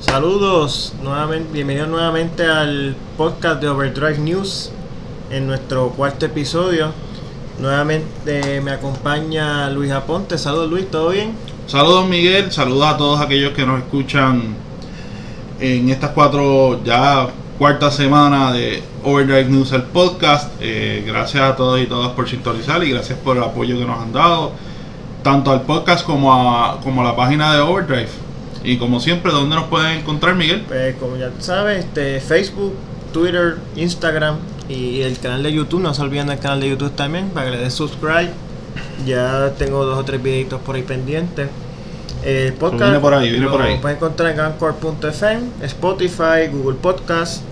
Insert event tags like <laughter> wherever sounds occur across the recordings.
Saludos, nuevamente, bienvenidos nuevamente al podcast de Overdrive News en nuestro cuarto episodio. Nuevamente me acompaña Luis Aponte. Saludos Luis, ¿todo bien? Saludos Miguel, saludos a todos aquellos que nos escuchan en estas cuatro ya cuarta semana de Overdrive News el podcast. Eh, gracias a todos y todas por sintonizar y gracias por el apoyo que nos han dado tanto al podcast como a, como a la página de Overdrive. Y como siempre, ¿dónde nos pueden encontrar, Miguel? Pues como ya sabes, este, Facebook, Twitter, Instagram y el canal de YouTube. No se olviden del canal de YouTube también para que le den subscribe. Ya tengo dos o tres videitos por ahí pendientes. El podcast viene por ahí, viene lo por ahí. pueden encontrar en Anchor.fm, Spotify, Google Podcast.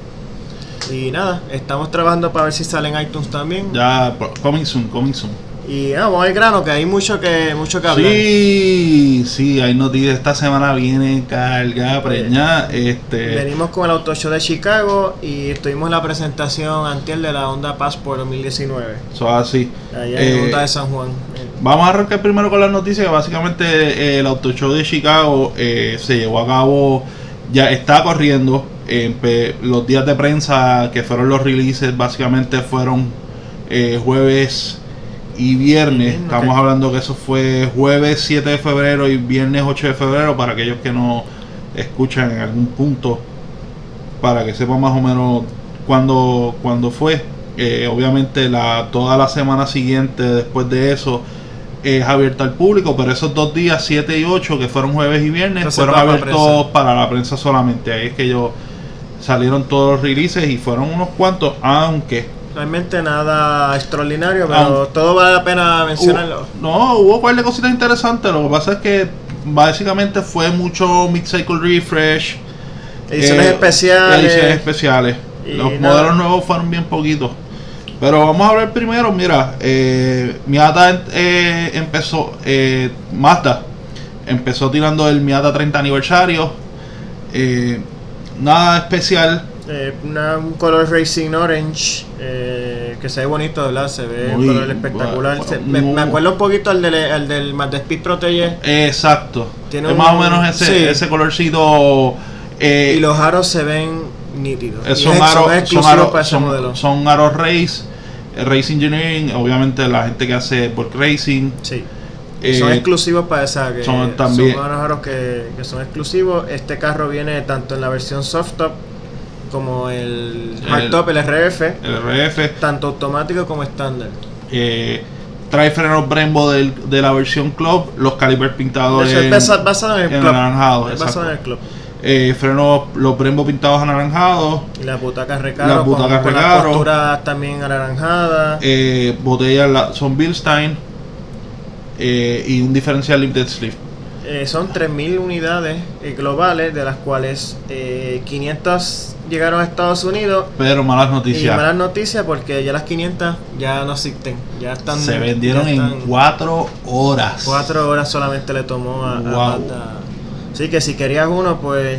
Y nada, estamos trabajando para ver si sale en iTunes también. Ya, coming soon, coming soon. Y ah, vamos al grano, que hay mucho que, mucho que hablar. Sí, sí, hay noticias. Esta semana viene cargada, preñada. Este, Venimos con el Auto Show de Chicago y estuvimos en la presentación antier de la Honda Passport 2019. eso así. Allá en Eh, Honda de San Juan. Vamos a arrancar primero con las noticias. que Básicamente, eh, el Auto Show de Chicago eh, se llevó a cabo, ya está corriendo. eh, los días de prensa que fueron los releases, básicamente fueron eh, jueves y viernes. Estamos hablando que eso fue jueves 7 de febrero y viernes 8 de febrero. Para aquellos que no escuchan en algún punto, para que sepan más o menos cuándo, cuándo fue. Eh, obviamente la, toda la semana siguiente después de eso es abierta al público, pero esos dos días, 7 y 8, que fueron jueves y viernes, Entonces, fueron abiertos para la prensa solamente. Ahí es que ellos salieron todos los releases y fueron unos cuantos, aunque Realmente nada extraordinario, pero Aunque- todo vale la pena mencionarlo. No, hubo un par de cositas interesantes. Lo que pasa es que básicamente fue mucho mid-cycle refresh. Ediciones eh, especiales. Ediciones especiales. Los nada. modelos nuevos fueron bien poquitos. Pero vamos a ver primero, mira, eh, Miata eh, empezó, eh, Mazda empezó tirando el Miata 30 aniversario. Eh, nada especial. Eh, una- un color racing orange eh, que se ve bonito, ¿verdad? Se ve un color espectacular. bueno, Se- me, acuerdo un poquito al del, al del Mazda Speed Protege. Exacto. Tiene es un- más o menos ese, sí. ese colorcito. eh, y los aros se ven nítidos. Eh, son aros son ese son- son aros race eh, race engineering obviamente la gente que hace work racing Sí. eh, son exclusivos para esa que son también- son unos aros que, que son exclusivos. Este carro viene tanto en la versión soft top como el hardtop, el RF, el RF tanto automático como estándar. eh, trae frenos Brembo del- de la versión club los calipers pintados es en, basa- basado en el en club. anaranjado Es basado en el club. Eh, frenos los Brembo pintados anaranjados Y las butacas recaro, Las con- butacas con, las costuras también anaranjadas. eh, botellas la- son Bilstein eh, y un diferencial limited slip son 3.000 unidades globales, de las cuales eh, 500 llegaron a Estados Unidos. pero malas Y noticias malas noticias porque ya las 500 ya no existen. Ya están. se vendieron en están- cuatro horas Cuatro horas solamente le tomó a, a Wow. Así que si querías uno, pues.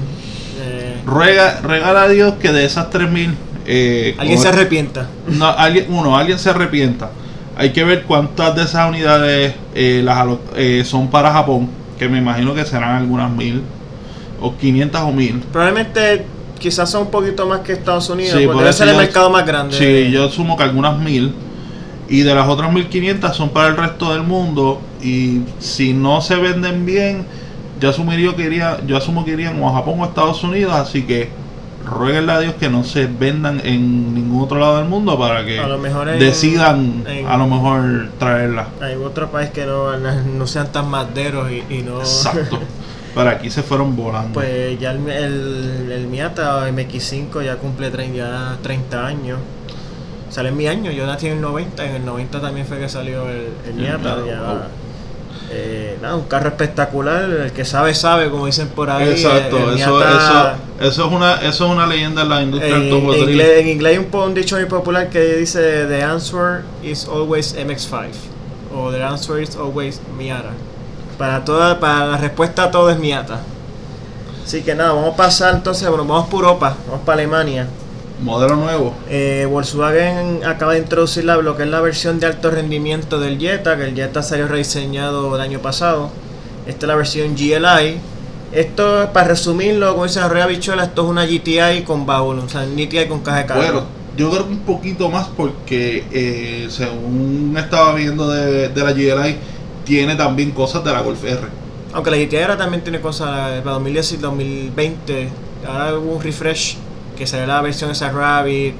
eh, Ruega, regala a Dios que de esas 3000 eh, alguien se arrepienta. no, alguien, uno, alguien se arrepienta. Hay que ver cuántas de esas unidades eh, las eh, son para Japón, que me imagino que serán algunas mil, o 500 o mil. Probablemente quizás son un poquito más que Estados Unidos, Sí, porque por debe ser el mercado más grande. Sí, yo asumo que algunas mil. Y de las otras 1500 son para el resto del mundo. Y si no se venden bien, yo asumiría que iría, yo asumo que irían o a Japón o a Estados Unidos. Así que rueguenle a Dios que no se vendan en ningún otro lado del mundo para que A lo mejor en- decidan en- a lo mejor traerla. Hay otro país que no, <laughs> no sean tan maderos y, y no. Exacto. <laughs> Para aquí se fueron volando. Pues ya el, el, el Miata MX5 ya cumple trein- ya 30 años. Sale en mi año, yo nací en el 90, en el 90 también fue que salió el, el Miata. Miata, ya, wow. eh, nada, un carro espectacular, el que sabe sabe, como dicen por ahí. Exacto, el eso, Miata- eso, eso es una, eso es una leyenda en la industria en, automotriz. en inglés, en inglés hay un, un dicho muy popular que dice The answer is always MX5 o The answer is always Miata. Para toda, para la respuesta a todo es Miata. Así que nada, vamos a pasar entonces, bueno, vamos por Europa, vamos para Alemania. Modelo nuevo. Eh, Volkswagen acaba de introducir la, lo que es la versión de alto rendimiento del Jetta, que el Jetta salió rediseñado el año pasado. Esta es la versión GLI, Esto, para resumirlo, como dice Arroyo Bichola, esto es una GTI con baúl, o sea, GTI con caja de carga. Bueno, yo creo que un poquito más porque eh, según estaba viendo de, de la GLI, tiene también cosas de la Golf R. Aunque la ahora también tiene cosas para 2010 y 2020. Ahora hubo un refresh que será la versión esa Rabbit.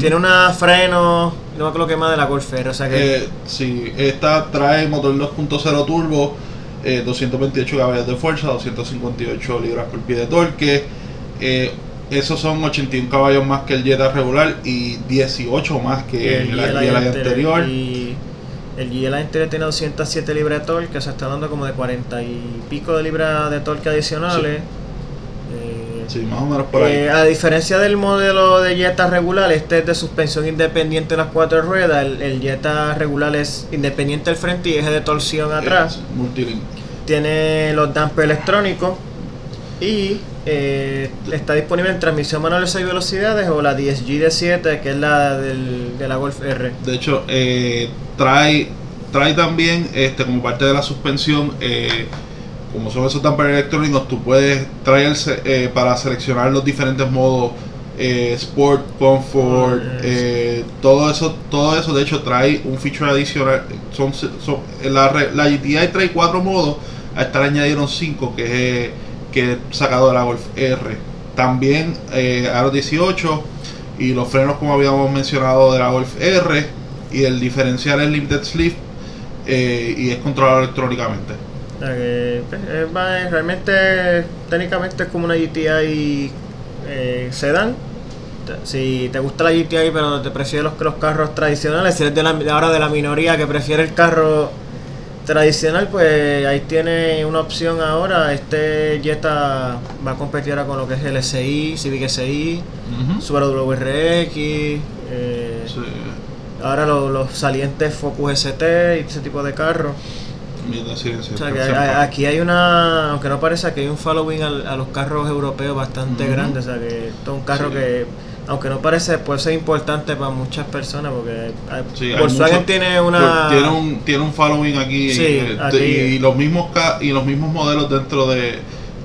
Tiene una freno, no me acuerdo qué más de la Golf R, o sea que... Eh, sí, esta trae motor 2.0 turbo, eh, 228 caballos de fuerza, 258 libras por pie de torque. Eh, esos son 81 caballos más que el Jetta regular y 18 más que el GLI anterior. Y el GLI anterior tiene 207 libras de torque, que se está dando como de 40 y pico de libras de torque adicionales. Eh, Sí, más o menos por ahí. eh, a diferencia del modelo de Jetta regular, este es de suspensión independiente en las cuatro ruedas. El, el Jetta regular es independiente al frente y eje de torsión atrás. Eh, multilink. Tiene los dampers electrónicos y eh, está disponible en transmisión manual de 6 velocidades o la DSG de 7, que es la del, de la Golf R. De hecho, eh, trae, trae también, este, como parte de la suspensión, eh, como son esos dampers electrónicos, tú puedes traer eh, para seleccionar los diferentes modos, eh, Sport, Comfort, Ah, eh, todo eso, todo eso de hecho trae un feature adicional. Son, son- la, la GTI trae cuatro modos, a esta le añadieron cinco que es que es sacado de la Golf R. También eh, Aro 18 y los frenos como habíamos mencionado de la Golf R y el diferencial es Limited Slip eh, y es controlado electrónicamente. O sea que, pues, realmente, técnicamente es como una GTI eh, sedán. Si te gusta la GTI pero te prefieres los, los carros tradicionales, si eres de la, de ahora de la minoría que prefiere el carro tradicional, pues ahí tiene una opción ahora. Este Jetta va a competir ahora con lo que es el SI, Civic SI, Ujú. Subaru WRX, eh, Sí. Ahora lo- los salientes Focus ST y ese tipo de carros. Sí, sí, O sea, que hay- aquí hay una, aunque no parece, que hay un following a, los carros europeos bastante Ujú. grande. O sea, que esto es un carro Sí. que, aunque no parece, puede ser importante para muchas personas. Porque hay- Sí, hay Volkswagen mucho- tiene una. Pues, tiene un tiene un following aquí, Sí, eh, aquí. y los mismos y los mismos modelos dentro de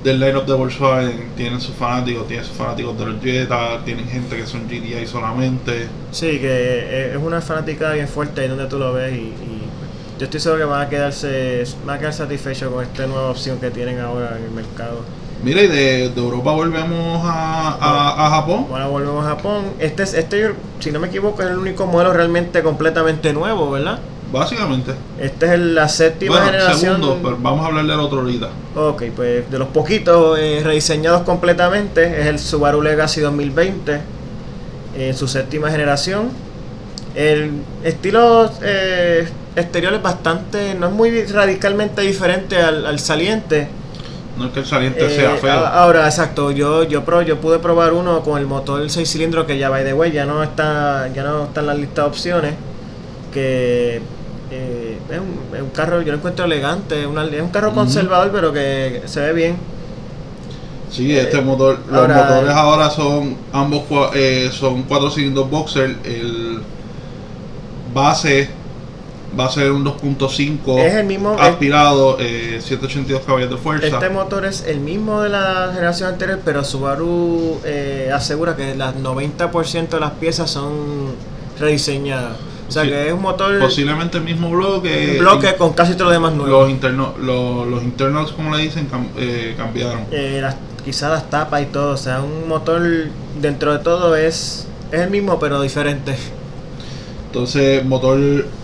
del lineup de Volkswagen tienen sus fanáticos tienen sus fanáticos de los Jetta tienen gente que son GTI solamente Sí, que es una fanática bien fuerte ahí donde tú lo ves. Y, y yo estoy seguro que van a quedarse van a quedar satisfechos con esta nueva opción que tienen ahora en el mercado. mira y de, de Europa volvemos a, a, a Japón Ahora volvemos a Japón. Este, es, este, si no me equivoco, es el único modelo realmente completamente nuevo, ¿verdad? Básicamente Este es el- la séptima bueno generación. segundo pero vamos a hablar del otro ahorita Ok, pues de los poquitos eh, rediseñados completamente es el Subaru Legacy 2020 en su séptima generación. El estilo eh, exterior es bastante, no es muy radicalmente diferente al, al saliente. no es que el saliente Eh, sea feo a- Ahora, exacto, yo yo pro, yo pude probar uno con el motor 6 cilindros que ya by the way, ya no está ya no está en la lista de opciones que eh, es, un, es un carro yo lo encuentro elegante, una- es un carro Ujú. conservador pero que se ve bien. Sí, este Eh, motor, los motores ahora son ambos eh, son cuatro cilindros boxer, el base va a ser un 2.5 Es el mismo- aspirado, eh, 182 caballos de fuerza. Este motor es el mismo de la generación anterior, pero Subaru eh, asegura que las 90% de las piezas son rediseñadas. O sea Sí. que es un motor Posiblemente el mismo bloque. un bloque con casi todo lo demás nuevo. los internos, los, los internals como le dicen cam- eh, cambiaron. eh, las, quizás las tapas y todo. O sea, un motor dentro de todo es, es el mismo pero diferente. Entonces, motor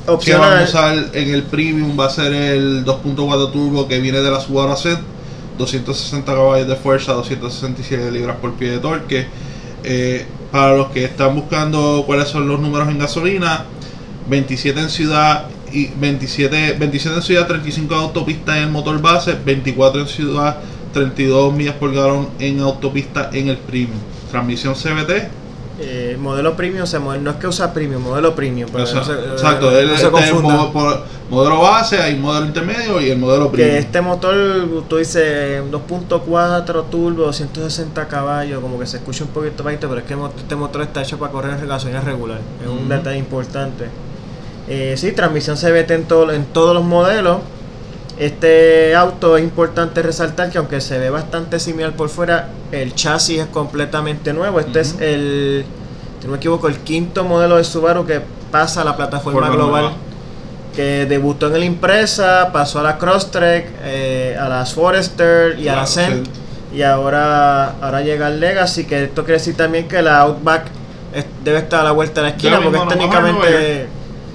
que Opcional. vamos a usar en el premium va a ser el 2.4 turbo que viene de la Subaru Ascent, 260 caballos de fuerza, 267 libras por pie de torque. Eh, para los que están buscando cuáles son los números en gasolina, 27 en ciudad y 27, 27 en ciudad, 35 en autopista en el motor base, 24 en ciudad, 32 millas por galón en autopista en el premium. Transmisión CBT, Eh, modelo premium, se mueve- no es que usa premium, modelo premium. para que no se- Exacto, no se este modo- por- modelo base, hay modelo intermedio y el modelo Que premium. este motor, tú dices 2.4 turbo, 260 caballos, como que se escucha un poquito bajito, pero es que este motor está hecho para correr en gasolina regular. Es un Ujú. detalle importante. Eh, sí, transmisión CVT en, todo, en todos los modelos. Este auto es importante resaltar que aunque se ve bastante similar por fuera, el chasis es completamente nuevo. Este es el, si no me equivoco, el quinto modelo de Subaru que pasa a la plataforma Forma global. nueva. Que debutó en el Impresa, pasó a la Crosstrek, eh, a las Forester y a la sí. Y ahora, ahora llega el Legacy, que esto quiere decir también que la Outback es- debe estar a la vuelta de la esquina porque es técnicamente...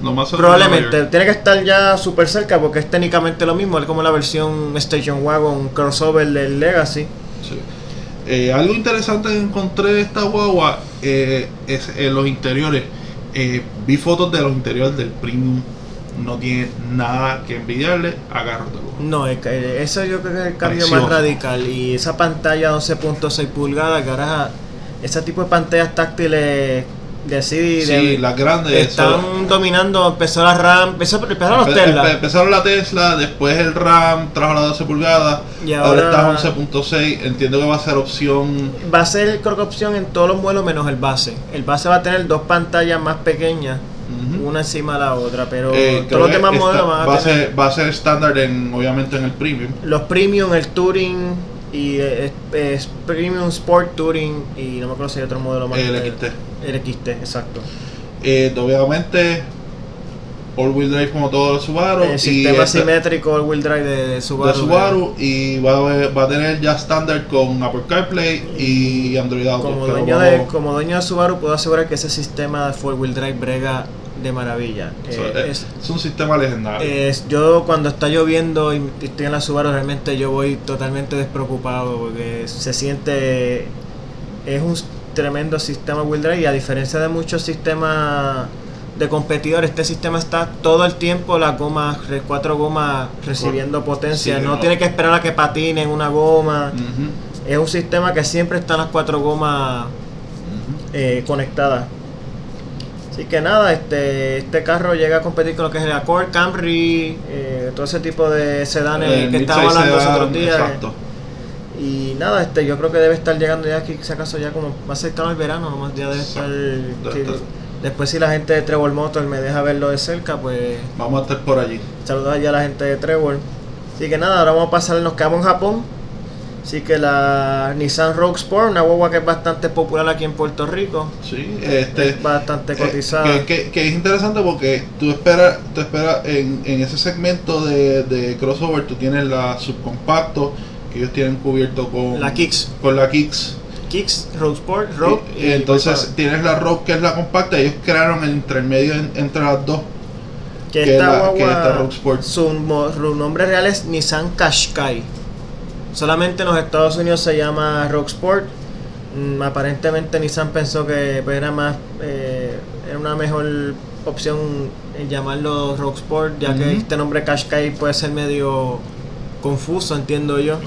Lo más Probablemente, tiene que estar ya súper cerca porque es técnicamente lo mismo, es como la versión Station Wagon crossover del Legacy. Sí. Eh, algo interesante que encontré de esta guagua eh, es en los interiores. Eh, vi fotos de los interiores del Premium. No tiene nada que envidiarle a carros de lujo. No, es que eso yo creo que es el cambio Precioso. más radical. Y esa pantalla 11.6 pulgadas, que ahora ese tipo de pantallas táctiles de Sí, de- las grandes. están eso- dominando, empezó la RAM, empezó, empezaron los Empe- Tesla. empe- Empezaron la Tesla, después el RAM trajo la 12 pulgadas, Y ahora, ahora- está 11.6. Entiendo que va a ser opción. Va a ser creo que opción en todos los modelos menos el base. El base va a tener dos pantallas más pequeñas, una encima de la otra, pero Eh, todos los demás modelos van a, va, a tener ser, va a ser estándar en, obviamente en el Premium. los Premium, el Touring y eh, es, es Premium Sport Touring y no me acuerdo si hay otro modelo más. El Eh, XT. El XT, exacto. Eh, obviamente, all wheel drive como todo los Subaru. El y sistema este- simétrico all wheel drive de, de Subaru. de Subaru y va a, haber- va a tener ya estándar con Apple CarPlay y Android Auto. Como dueño, de, como dueño de Subaru puedo asegurar que ese sistema de four wheel drive brega de maravilla. Eh, eh, es- es, un sistema legendario. Es- yo cuando está lloviendo y estoy en la Subaru realmente yo voy totalmente despreocupado porque se siente es un tremendo sistema wheel drive y a diferencia de muchos sistemas de competidores este sistema está todo el tiempo las gomas cuatro gomas recibiendo potencia Sí, no, no. tiene que esperar a que patine en una goma es un sistema que siempre están las cuatro gomas eh, conectadas. Así que nada, este este carro llega a competir con lo que es el Accord, Camry, eh, todo ese tipo de sedanes que estábamos hablando los otros días. Exacto. Y nada, este yo creo que debe estar llegando ya aquí, si acaso ya como más cercano al verano, nomás ya debe estar. Que- después si la gente de Trevor Motor me deja verlo de cerca, pues Vamos a estar por allí. saludos allá a la gente de Trevor. Así que nada, ahora vamos a pasar, nos quedamos en Japón. Así que la Nissan Rogue Sport, una guagua que es bastante popular aquí en Puerto Rico. Sí, este, es bastante eh, cotizada. que, que- que es interesante porque tú esperas, tú esperas en, en ese segmento de, de crossover, tú tienes la subcompacto que ellos tienen cubierto con La Kicks. Con la Kicks. Kicks, Rogue Sport, Rogue. Y- y entonces tienes la Rogue que es la compacta. Ellos crearon el intermedio en- entre las dos. que que esta la- guagua, que esta Rogue Sport. Su, su nombre real es Nissan Qashqai. Solamente en los Estados Unidos se llama Rogue Sport. Mm, aparentemente Nissan pensó que pues, era más eh, era una mejor opción en llamarlo Rogue Sport, ya que este nombre Qashqai puede ser medio confuso, entiendo yo.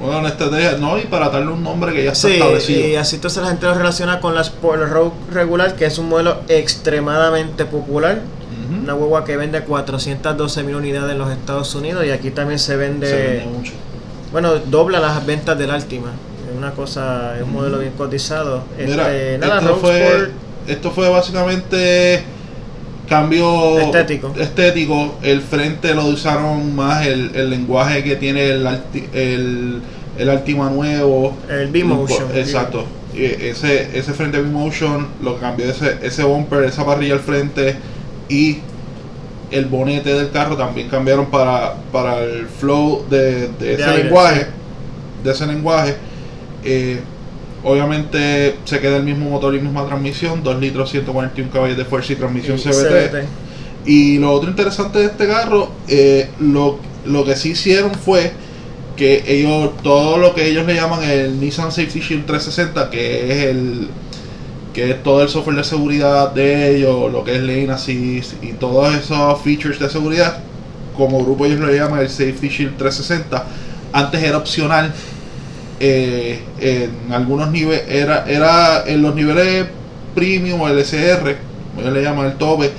Bueno, una estrategia, no, y para darle un nombre que ya está Sí, establecido. y así entonces la gente lo relaciona con la Sport Rogue regular, que es un modelo extremadamente popular. Una hueva que vende 412 mil unidades en los Estados Unidos y aquí también se vende, Se vende mucho. Bueno, dobla las ventas del Altima. Es una cosa, es un modelo bien cotizado. Mira, Este, nada, esto, fue, Sport, esto fue básicamente cambio Estético. estético. El frente lo usaron más el, el lenguaje que tiene el, Alti- el, el Altima nuevo. el B-Motion. Exacto. Ese, ese frente B-Motion lo cambió ese, ese bumper, esa parrilla al frente y el bonete del carro también cambiaron para, para el flow de, de ese aire, lenguaje. sí. De ese lenguaje. Eh, obviamente se queda el mismo motor y misma transmisión, 2 litros 141 caballos de fuerza y transmisión Y CVT. Y lo otro interesante de este carro, eh, lo, lo que sí hicieron fue que ellos, todo lo que ellos le llaman el Nissan Safety Shield 360, que es el que es todo el software de seguridad de ellos, lo que es Lane Assist y todos esos features de seguridad, como grupo ellos lo llaman el Safety Shield 360, antes era opcional. eh, en algunos niveles, era, era en los niveles premium o LSR, ellos le llaman el tope,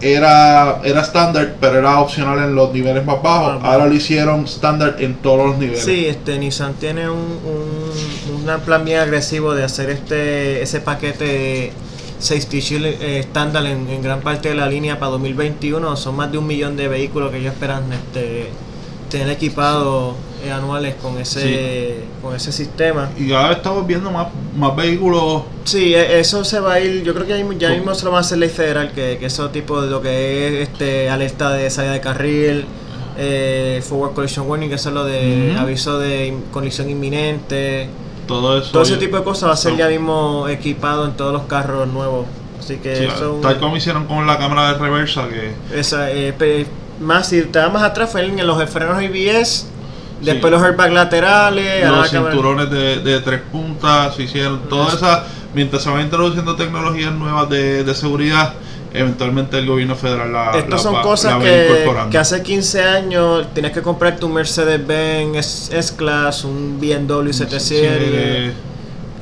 era era estándar, pero era opcional en los niveles más bajos. Ah, Ahora lo hicieron estándar en todos los niveles. Sí, este Nissan tiene un, un, un plan bien agresivo de hacer este ese paquete Safety Shield eh, estándar en, en gran parte de la línea para 2021. Son más de un millón de vehículos que ellos esperan este tener equipados eh, anuales con ese con ese sistema. Y ahora estamos viendo más, más vehículos. Sí, e- eso se va a ir, yo creo que ya mismo- se lo va a hacer ley federal, que, que eso tipo de lo que es este alerta de salida de carril, eh, forward collision warning, que eso es lo de aviso de colisión inminente, Todo eso. todo ese tipo de cosas va a ser ya mismo equipado en todos los carros nuevos. Así que Sí, eso es tal como hicieron con la cámara de reversa, que esa, eh, más si te vas más atrás fue en los frenos ABS, después Sí. los airbags laterales, los cinturones de, de tres puntas se hicieron. Todas esas, mientras se van introduciendo tecnologías nuevas de, de seguridad, eventualmente el gobierno federal la. Estas la son la cosas que, que hace 15 años tienes que comprar tu Mercedes-Benz S-Class, un BMW 7 Sí, Series,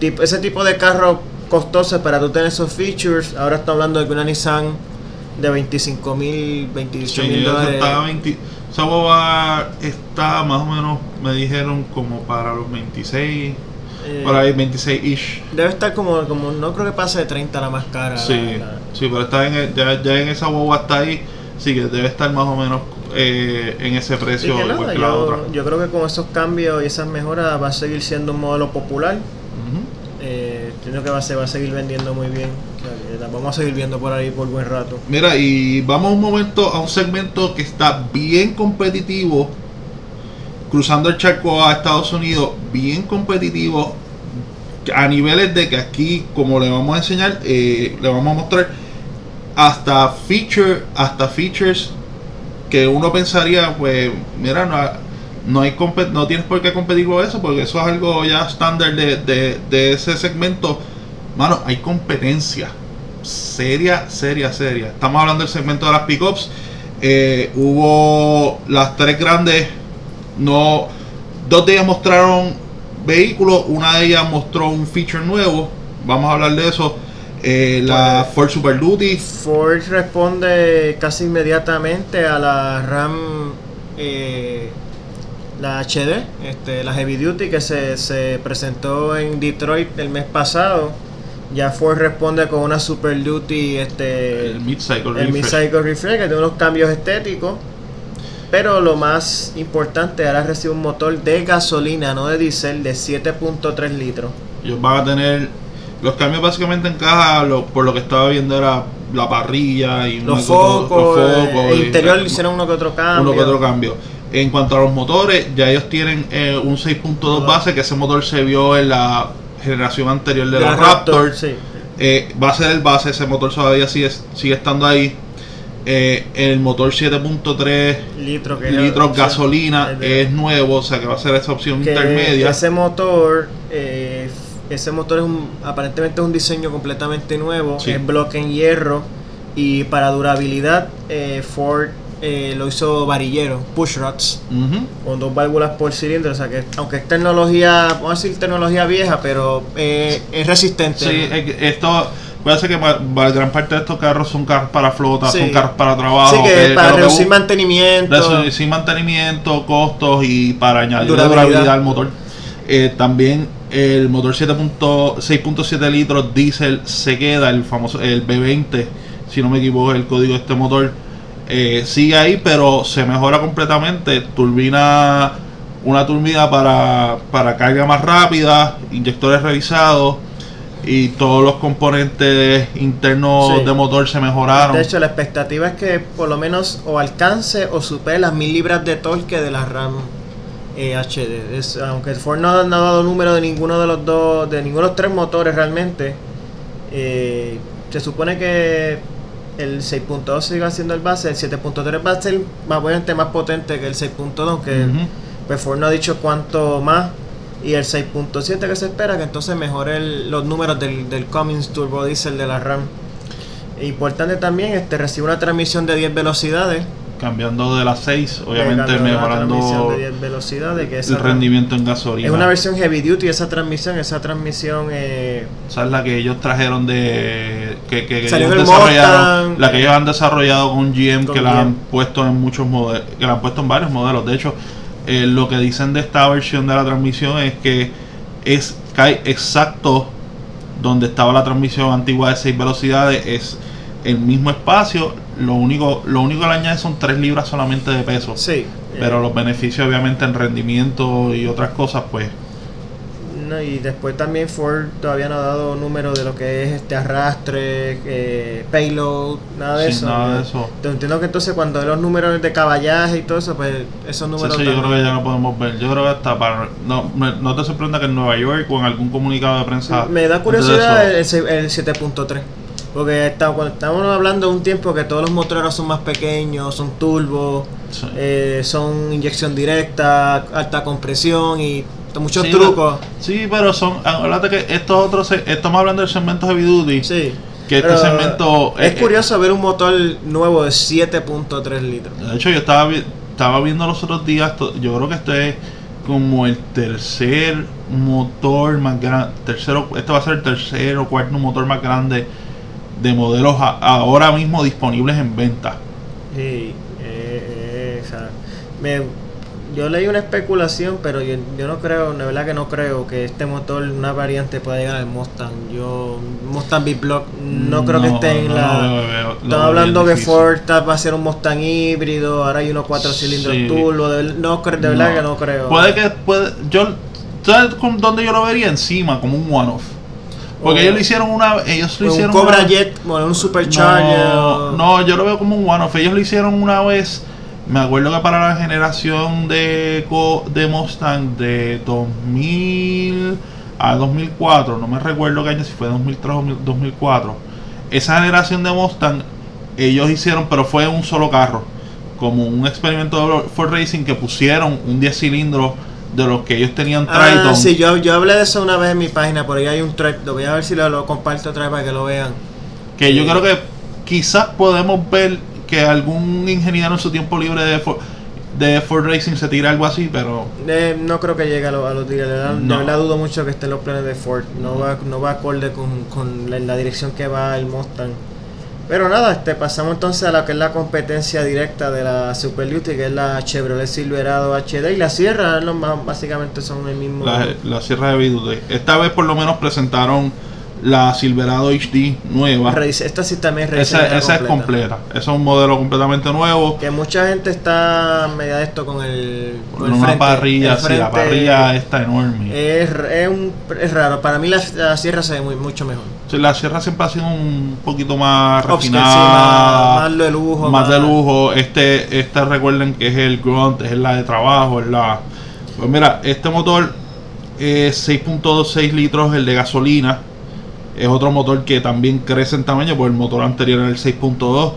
ese tipo de carro costoso para tú tener esos features. Ahora está hablando de que una Nissan de 25 mil, 28 Sí, mil dólares. está 20 esa boba está más o menos, me dijeron, como para los 26, eh, por ahí 26-ish. Debe estar como, como, no creo que pase de 30 la más cara. Sí, la- sí, pero está en el- ya, ya en esa boba está ahí, sí que debe estar más o menos eh, en ese precio nada, yo, yo creo que con esos cambios y esas mejoras va a seguir siendo un modelo popular. Que va se va a seguir vendiendo muy bien. Vamos a seguir viendo por ahí por buen rato. Mira, y vamos un momento a un segmento que está bien competitivo, cruzando el charco a Estados Unidos, bien competitivo, a niveles de que aquí, como le vamos a enseñar, eh, le vamos a mostrar hasta feature, hasta features que uno pensaría, pues, mira, no, no hay no tienes por qué competir con eso, porque eso es algo ya estándar de, de, de ese segmento. Mano, hay competencia seria, seria, seria. Estamos hablando del segmento de las pickups. Eh, hubo las tres grandes, no, dos de ellas mostraron vehículos, una de ellas mostró un feature nuevo. Vamos a hablar de eso. Eh, la Pues- Ford Super Duty. Ford responde casi inmediatamente a la RAM, eh, la HD, este, la Heavy Duty que se, se presentó en Detroit el mes pasado. Ya Ford responde con una Super Duty, este, El Mid-Cycle el Refresh. Mid-Cycle Refresh, que tiene unos cambios estéticos. Pero lo más importante, ahora recibe un motor de gasolina, no de diésel, de 7.3 litros. Ellos van a tener los cambios básicamente en caja, lo- por lo que estaba viendo era la parrilla y Los focos, los eh, focos el y- interior le hicieron uno que otro cambio. uno que otro cambio. En cuanto a los motores, ya ellos tienen eh, un 6.2 base, que ese motor se vio en la generación anterior de, De la, la Raptor. sí. Eh, va a ser el base, ese motor todavía sigue, sigue estando ahí. Eh, el motor 7.3 Litro que litros gasolina es de- es nuevo, o sea que va a ser esa opción que intermedia. Ese motor, eh, ese motor es un, aparentemente es un diseño completamente nuevo, Sí. es bloque en hierro y para durabilidad eh, Ford eh, lo hizo varillero, push rods, con dos válvulas por cilindro, o sea que aunque es tecnología, vamos a decir tecnología vieja, pero eh, es resistente. Sí, esto puede ser que gran parte de estos carros son carros para flota, Sí. son carros para trabajo. Sí, que para que reducir mantenimiento. reducir mantenimiento, costos y para añadir Durabilidad. durabilidad, al motor. Eh, también el motor 7.6.7 litros diésel se queda, el famoso el B20, si no me equivoco, el código de este motor eh, sigue ahí, pero se mejora completamente. Turbina, una turbina para, para carga más rápida, inyectores revisados y todos los componentes internos Sí. de motor se mejoraron. De hecho, la expectativa es que por lo menos o alcance o supere las mil libras de torque de la RAM eh, HD. Es- aunque Ford no, no ha dado número de ninguno de los dos, de ninguno de los tres motores realmente, eh, se supone que el 6.2 siga siendo el base, el 7.3 va a ser más, obviamente más potente que el 6.2, aunque Ujú. pues Ford no ha dicho cuánto más. Y el 6.7 que se espera que entonces mejore el- los números del, del Cummins Turbo Diesel de la RAM. Importante también, este recibe una transmisión de 10 velocidades. cambiando de las 6, obviamente Eh, mejorando de 10 velocidades. Que esa el rendimiento en gasolina. Es una versión heavy duty esa transmisión. Esa transmisión eh, Esa es la que ellos trajeron de. Que, que, ellos desarrollaron. Mustang, la que ellos han desarrollado con GM, con que la GM. han puesto en muchos modelos. que la han puesto en varios modelos. De hecho, eh, lo que dicen de esta versión de la transmisión es que es cae exacto donde estaba la transmisión antigua de 6 velocidades. Es el mismo espacio. Lo único, lo único que le añade son 3 libras solamente de peso. sí. Pero Eh, los beneficios obviamente en rendimiento y otras cosas, pues no, y después también Ford todavía no ha dado números de lo que es este arrastre, eh, payload, nada de eso. nada de eso. Te entiendo que entonces cuando los números de caballaje y todo eso, pues esos Sí, números eso yo creo que ya no podemos ver. Yo creo que hasta para. No, me- no te sorprenda que en Nueva York o en algún comunicado de prensa. Me da curiosidad el, eso- el, el 7.3. Porque está, cuando estamos hablando de un tiempo que todos los motores son más pequeños, son turbo, Sí. eh, son inyección directa, alta compresión y muchos Sí, trucos. Sí, pero son. Acuérdate que estos otros. Estamos hablando del segmento Heavy Duty. Sí. Que este Pero segmento. Es eh, curioso ver un motor nuevo de 7.3 litros. De hecho, yo estaba, estaba viendo los otros días, yo creo que este es como el tercer motor más grande, tercero, este va a ser el tercer o cuarto motor más grande de modelos a- ahora mismo disponibles en venta. Sí, eh, eh, o sea, me- yo leí una especulación, pero yo, yo no creo, la verdad que no creo que este motor, una variante, pueda llegar al Mustang. Yo, Mustang B-Block, no, creo que esté en no, la. no, veo hablando que. Ford va a ser un Mustang híbrido, ahora hay unos cuatro cilindros Sí. turbo, de, no, de verdad que no creo. Puede que, puede, yo, ¿sabes con dónde yo lo vería? Encima, como un one-off. Porque O- ellos lo hicieron una, ellos lo un hicieron Cobra una- Jet, bueno, un Supercharger. No, no, yo lo veo como un one-off. Ellos lo hicieron una vez. Me acuerdo que para la generación de, de Mustang de 2000 a 2004, no me recuerdo qué año, si fue 2003 o 2004. Esa generación de Mustang, ellos hicieron, pero fue un solo carro. Como un experimento de Ford Racing que pusieron un 10 cilindros de los que ellos tenían Ah, Triton. sí, yo, yo hablé de eso una vez en mi página, por ahí hay un lo voy a ver si lo, lo comparto otra vez para que lo vean. Que yo creo que quizás podemos ver que algún ingeniero en su tiempo libre de Ford, de Ford Racing se tira algo así, pero Eh, no creo que llegue a, lo- a los dealers, de verdad- No. verdad dudo mucho que estén los planes de Ford, no va, no va acorde con, con la, la dirección que va el Mustang. Pero nada, este pasamos entonces a lo que es la competencia directa de la Super Duty, que es la Chevrolet Silverado HD y la Sierra, más- básicamente son el mismo. la, la Sierra de Vidude. Esta vez por lo menos presentaron la Silverado HD nueva. Esta sí también es Esa, esa es completa. Esa es un modelo completamente nuevo. Que mucha gente está media de esto con el, con Con el una frente, parrilla, el sí, la parrilla está enorme. Es, es, un- es raro, para mí la, la Sierra se ve muy, mucho mejor. Sí, la Sierra siempre ha sido un poquito más sí, refinada. más, más de lujo. más de lujo. Este, este recuerden que es el Grunt, es la de trabajo, es la. Pues mira, este motor es 6.26 litros, el de gasolina. Es otro motor que también crece en tamaño, porque el motor anterior era el 6.2.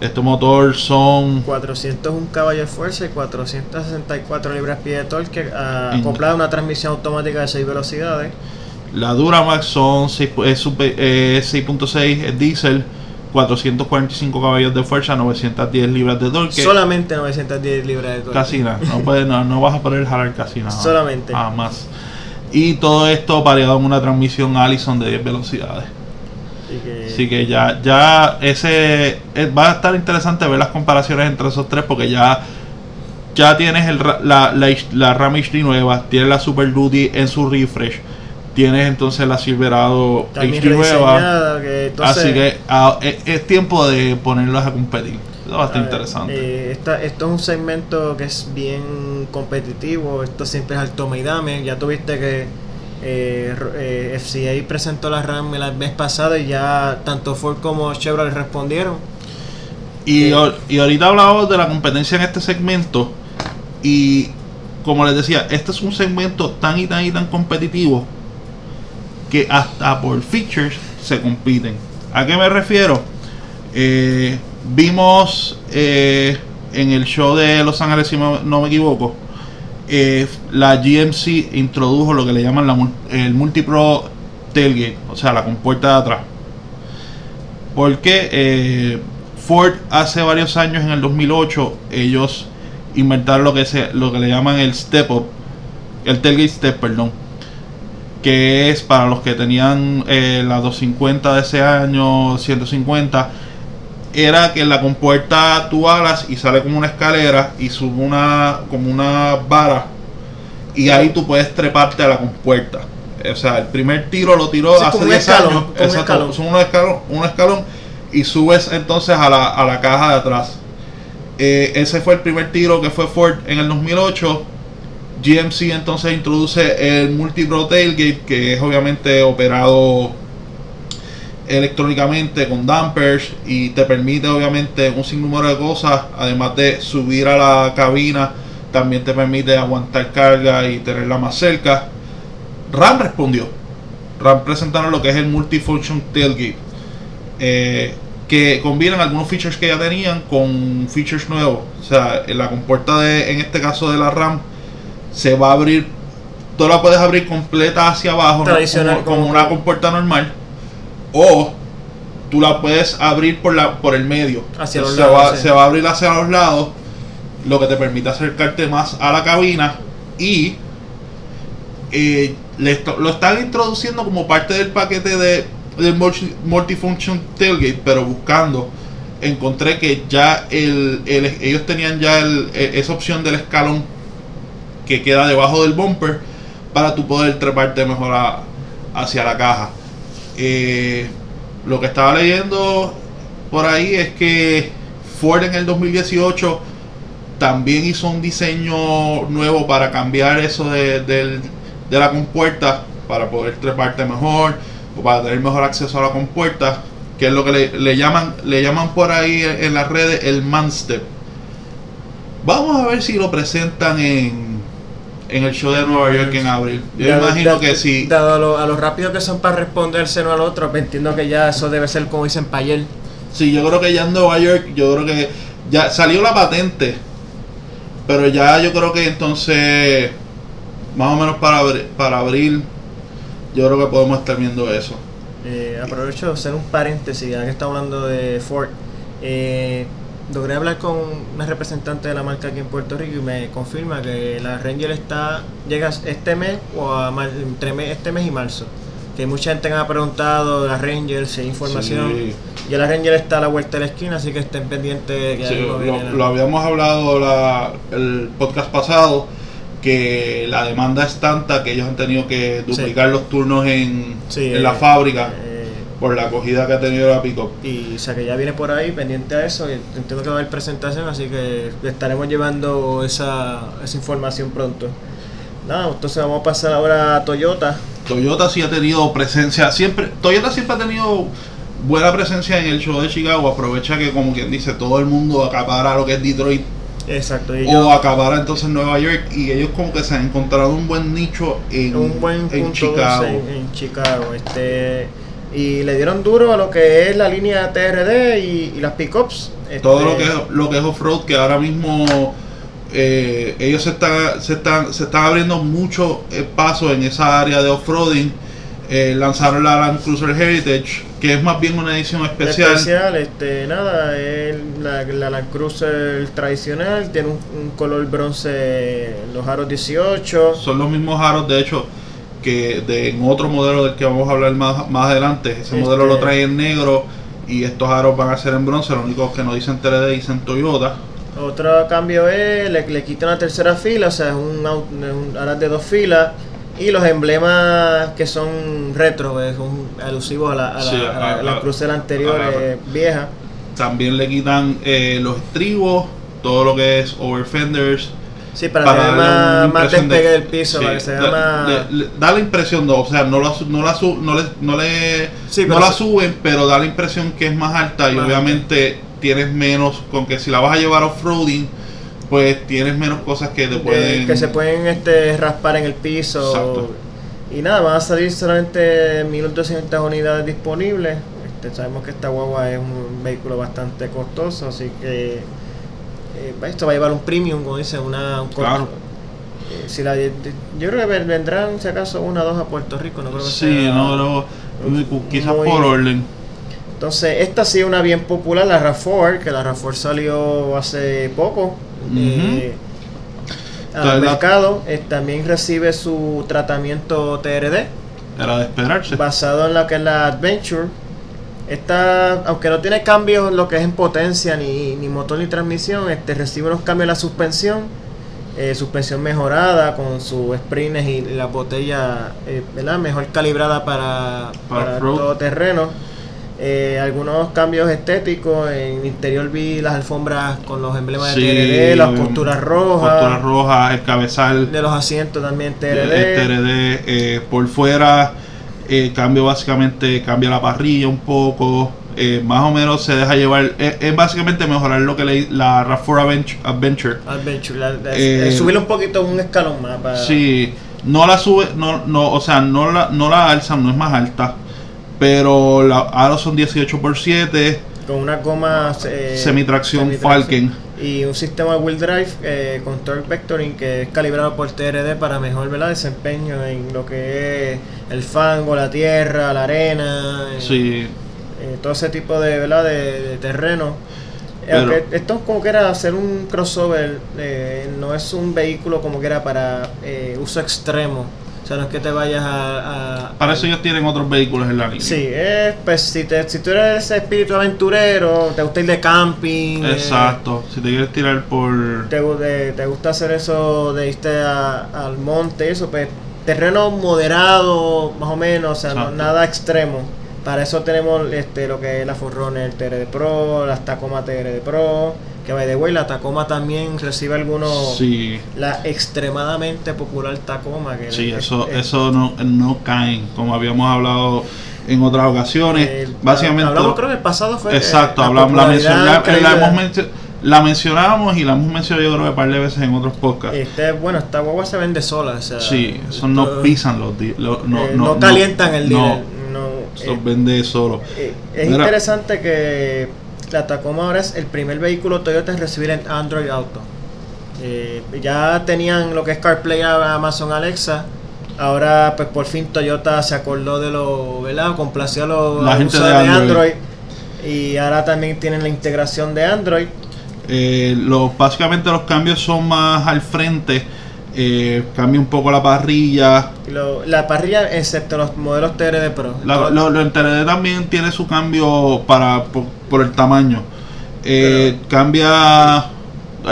Este motor son 401 caballos de fuerza y 464 libras-pie de torque, ah, acoplada a una transmisión automática de 6 velocidades. la Duramax son 6 es super- eh, 6.6 es diésel, 445 caballos de fuerza, 910 libras de torque. Solamente 910 libras de torque. Casi nada, no, puedes- no, no vas a poder jalar casi nada. Solamente. Jamás. Y todo esto variado en una transmisión Allison de 10 velocidades. Así que- Así que ya, ya ese eh, va a estar interesante ver las comparaciones entre esos tres porque ya, ya tienes el, la, la, la Ram HD nueva, tienes la Super Duty en su refresh, tienes entonces la Silverado también HD nueva. rediseñada, que entonces- Así que ah, es, es tiempo de ponerlos a competir. Eso va a estar A ver, interesante. eh, esta- esto es un segmento que es bien competitivo. Esto siempre es al toma y dame. Ya tuviste que eh, eh, FCA presentó la RAM la vez pasada y ya tanto Ford como Chevrolet respondieron. Y, Eh, y ahorita hablábamos de la competencia en este segmento. Y como les decía, este es un segmento tan y tan y tan competitivo que hasta por features se compiten. ¿A qué me refiero? Eh, vimos eh, en el show de Los Ángeles, si no, no me equivoco, eh, la GMC introdujo lo que le llaman la el Multipro Tailgate, o sea, la compuerta de atrás. Porque eh, Ford hace varios años, en el 2008, ellos inventaron lo que, se, lo que le llaman el Step Up, el Tailgate Step, perdón. Que es para los que tenían eh, la 250 de ese año, 150, era que en la compuerta tú alas y sale como una escalera y sube una, como una vara. Y ahí tú puedes treparte a la compuerta. O sea, el primer tiro lo tiró Sí, hace como un 10 escalón, años. Exacto, son un escalón, un escalón y subes entonces a la, a la caja de atrás. Eh, ese fue el primer tiro que fue Ford en el 2008. GMC entonces introduce el Multi-Pro Tailgate, que es obviamente operado electrónicamente con dampers y te permite obviamente un sinnúmero de cosas, además de subir a la cabina, también te permite aguantar carga y tenerla más cerca. RAM respondió. RAM presentaron lo que es el Multifunction Tailgate. Eh, que combinan algunos features que ya tenían con features nuevos. O sea, en la compuerta de, en este caso de la RAM, se va a abrir, tú la puedes abrir completa hacia abajo, Tradicional, como, como como- una compuerta normal, o tú la puedes abrir por la por el medio. Hacia los se, lados, va, sí. se va a abrir hacia los lados, lo que te permite acercarte más a la cabina y eh, le lo están introduciendo como parte del paquete de del multi- multifunction tailgate, pero buscando encontré que ya el, el- ellos tenían ya el- e- esa opción del escalón que queda debajo del bumper para tú poder treparte mejor a- hacia la caja. Eh, lo que estaba leyendo por ahí es que Ford en el 2018 también hizo un diseño nuevo para cambiar eso de, de la compuerta para poder treparte mejor o para tener mejor acceso a la compuerta que es lo que le, le llaman le llaman por ahí en, en las redes el manstep vamos a ver si lo presentan en en el show de Nueva York en abril yo Dado- imagino dado- que sí Dado a lo, a lo rápido que son para responderse uno al otro, pues entiendo que ya eso debe ser como dicen para ayer. Sí, yo creo que ya en Nueva York, yo creo que ya salió la patente, pero ya yo creo que entonces, más o menos para, para abril, yo creo que podemos estar viendo eso. Eh, aprovecho de hacer un paréntesis, ya que estamos hablando de Ford. Eh, logré hablar con una representante de la marca aquí en Puerto Rico y me confirma que la Ranger está llega este mes o a mar- entre me- este mes y marzo. Que mucha gente me ha preguntado la Ranger si hay información. Sí. Ya la Ranger está a la vuelta de la esquina, así que estén pendientes de que Sí, lo, lo habíamos hablado la- el podcast pasado, que la demanda es tanta que ellos han tenido que duplicar los turnos en, Sí, en la eh, fábrica eh, por la acogida que ha tenido la pick Y o sea que ya viene por ahí pendiente a eso. y Entiendo que va a haber presentación, así que estaremos llevando esa, esa información pronto. Nada, entonces vamos a pasar ahora a Toyota. Toyota sí ha tenido presencia, siempre, Toyota siempre ha tenido buena presencia en el show de Chicago, aprovecha que como quien dice, todo el mundo acapara lo que es Detroit Exacto, y o yo, acapara entonces Nueva York y ellos como que se han encontrado un buen nicho en, un buen en punto Chicago. en, en Chicago. Este, y le dieron duro a lo que es la línea TRD y, y las pickups. Este, Todo lo que es, lo que es off-road, que ahora mismo eh, ellos se están, se están, se están abriendo mucho paso en esa área de off-roading. Eh, lanzaron la Land Cruiser Heritage, que es más bien una edición especial. especial, este, nada, es la, la Land Cruiser tradicional, tiene un, un color bronce los aros 18. Son los mismos aros, de hecho, que de, en otro modelo del que vamos a hablar más, más adelante. Ese Este- modelo lo trae en negro y estos aros van a ser en bronce. Lo único que no dicen TRD, dicen Toyota. Otro cambio es, le, le quitan la tercera fila, o sea, es un, un aras de dos filas. Y los emblemas que son retro, eh, son alusivos a la, a la, Sí, la- a- a la crucero anterior eh, vieja. También le quitan eh, los estribos, todo lo que es overfenders. Sí, para, para tener más, más impresión de- despegue del piso, sí, para que se vea da, más... le- le- da la impresión, no, o sea, no la, no la, no le, no le- Sí, no la suben, pero da la impresión que es más alta y Más obviamente tienes menos, con que si la vas a llevar off-roading, pues tienes menos cosas que te de- pueden... que se pueden este, raspar en el piso. Exacto. Y nada, van a salir solamente 1200 unidades disponibles. Este, sabemos que esta guagua es un vehículo bastante costoso, así que eh, esto va a llevar un premium, como dice, una, un Claro. eh, si la, yo creo que ven- vendrán, si acaso, una o dos a Puerto Rico. No creo que Sí, sea- no, pero quizás muy- por orden. Entonces, esta sí es una bien popular, la RAV4, que la RAV4 salió hace poco eh, al Entonces, la- mercado. Eh, también recibe su tratamiento TRD, Era de esperarse. basado en lo que es la Adventure. Esta, aunque no tiene cambios en lo que es en potencia, ni, ni motor ni transmisión, este recibe unos cambios en la suspensión. eh, suspensión mejorada con sus springs y la botella eh, ¿verdad? mejor calibrada para, Para todo terreno. Eh, algunos cambios estéticos. En el interior vi las alfombras con los emblemas Sí, de TRD, las costuras rojas. Costura roja, el cabezal De los asientos también TRD. de TRD, eh, por fuera, eh, cambio básicamente, cambia la parrilla un poco, eh, más o menos se deja llevar, es, es básicamente mejorar lo que le, la RAV4 Adventure, Adventure. Adventure. la- la- Eh, eh, subirle un poquito un escalón más. Para, Sí, no la sube, no, no, o sea, no la, no la alzan, no es más alta, pero la, ahora son 18 por 7 Con una goma. eh, semitracción semitracción. Falcon. Y un sistema wheel drive eh, con torque vectoring que es calibrado por TRD para mejor ¿verdad? desempeño en lo que es el fango, la tierra, la arena. eh, Sí, eh, todo ese tipo de, ¿verdad? de, de terreno. Pero- esto como que era hacer un crossover, eh, no es un vehículo como que era para eh, uso extremo. O sea, no es que te vayas a... a- para eso ellos tienen otros vehículos en la línea. Sí, es, pues si, te, si tú eres ese espíritu aventurero, te gusta ir de camping. eh, Exacto, si te quieres tirar por... te, de- te gusta hacer eso de irte a- al monte, eso, pues terreno moderado, más o menos, o sea, no- nada extremo. Para eso tenemos este lo que es la Forerunner TRD Pro, las Tacoma TRD Pro, que by the way, la Tacoma también recibe algunos Sí, la extremadamente popular Tacoma que sí, es- eso, es- eso no, no caen, como habíamos hablado en otras ocasiones. eh, Básicamente, hablamos creo que el pasado fue eh, exacto, la hablamos, la, popularidad mencion- la- hemos la mencionamos y la hemos mencionado yo creo que un par de veces en otros podcasts. Este, bueno, esta guagua se vende sola, o sea, sí, eso no pisan los di- lo- no, eh, no, no calientan el no, dealer. No, Eso eh, vende solo. eh, es Mira. interesante que la Tacoma ahora es el primer vehículo Toyota en recibir en Android Auto. Eh, ya tenían lo que es CarPlay a Amazon Alexa. Ahora, pues por fin Toyota se acordó de lo, ¿verdad? Complació a los La gente usuarios de de Android. Android. Y ahora también tienen la integración de Android. Eh, los, básicamente los cambios son más al frente. Eh, cambia un poco la parrilla. Lo- la parrilla, excepto los modelos TRD Pro. La- lo, lo en TRD también tiene su cambio para por, por el tamaño. Eh, cambia.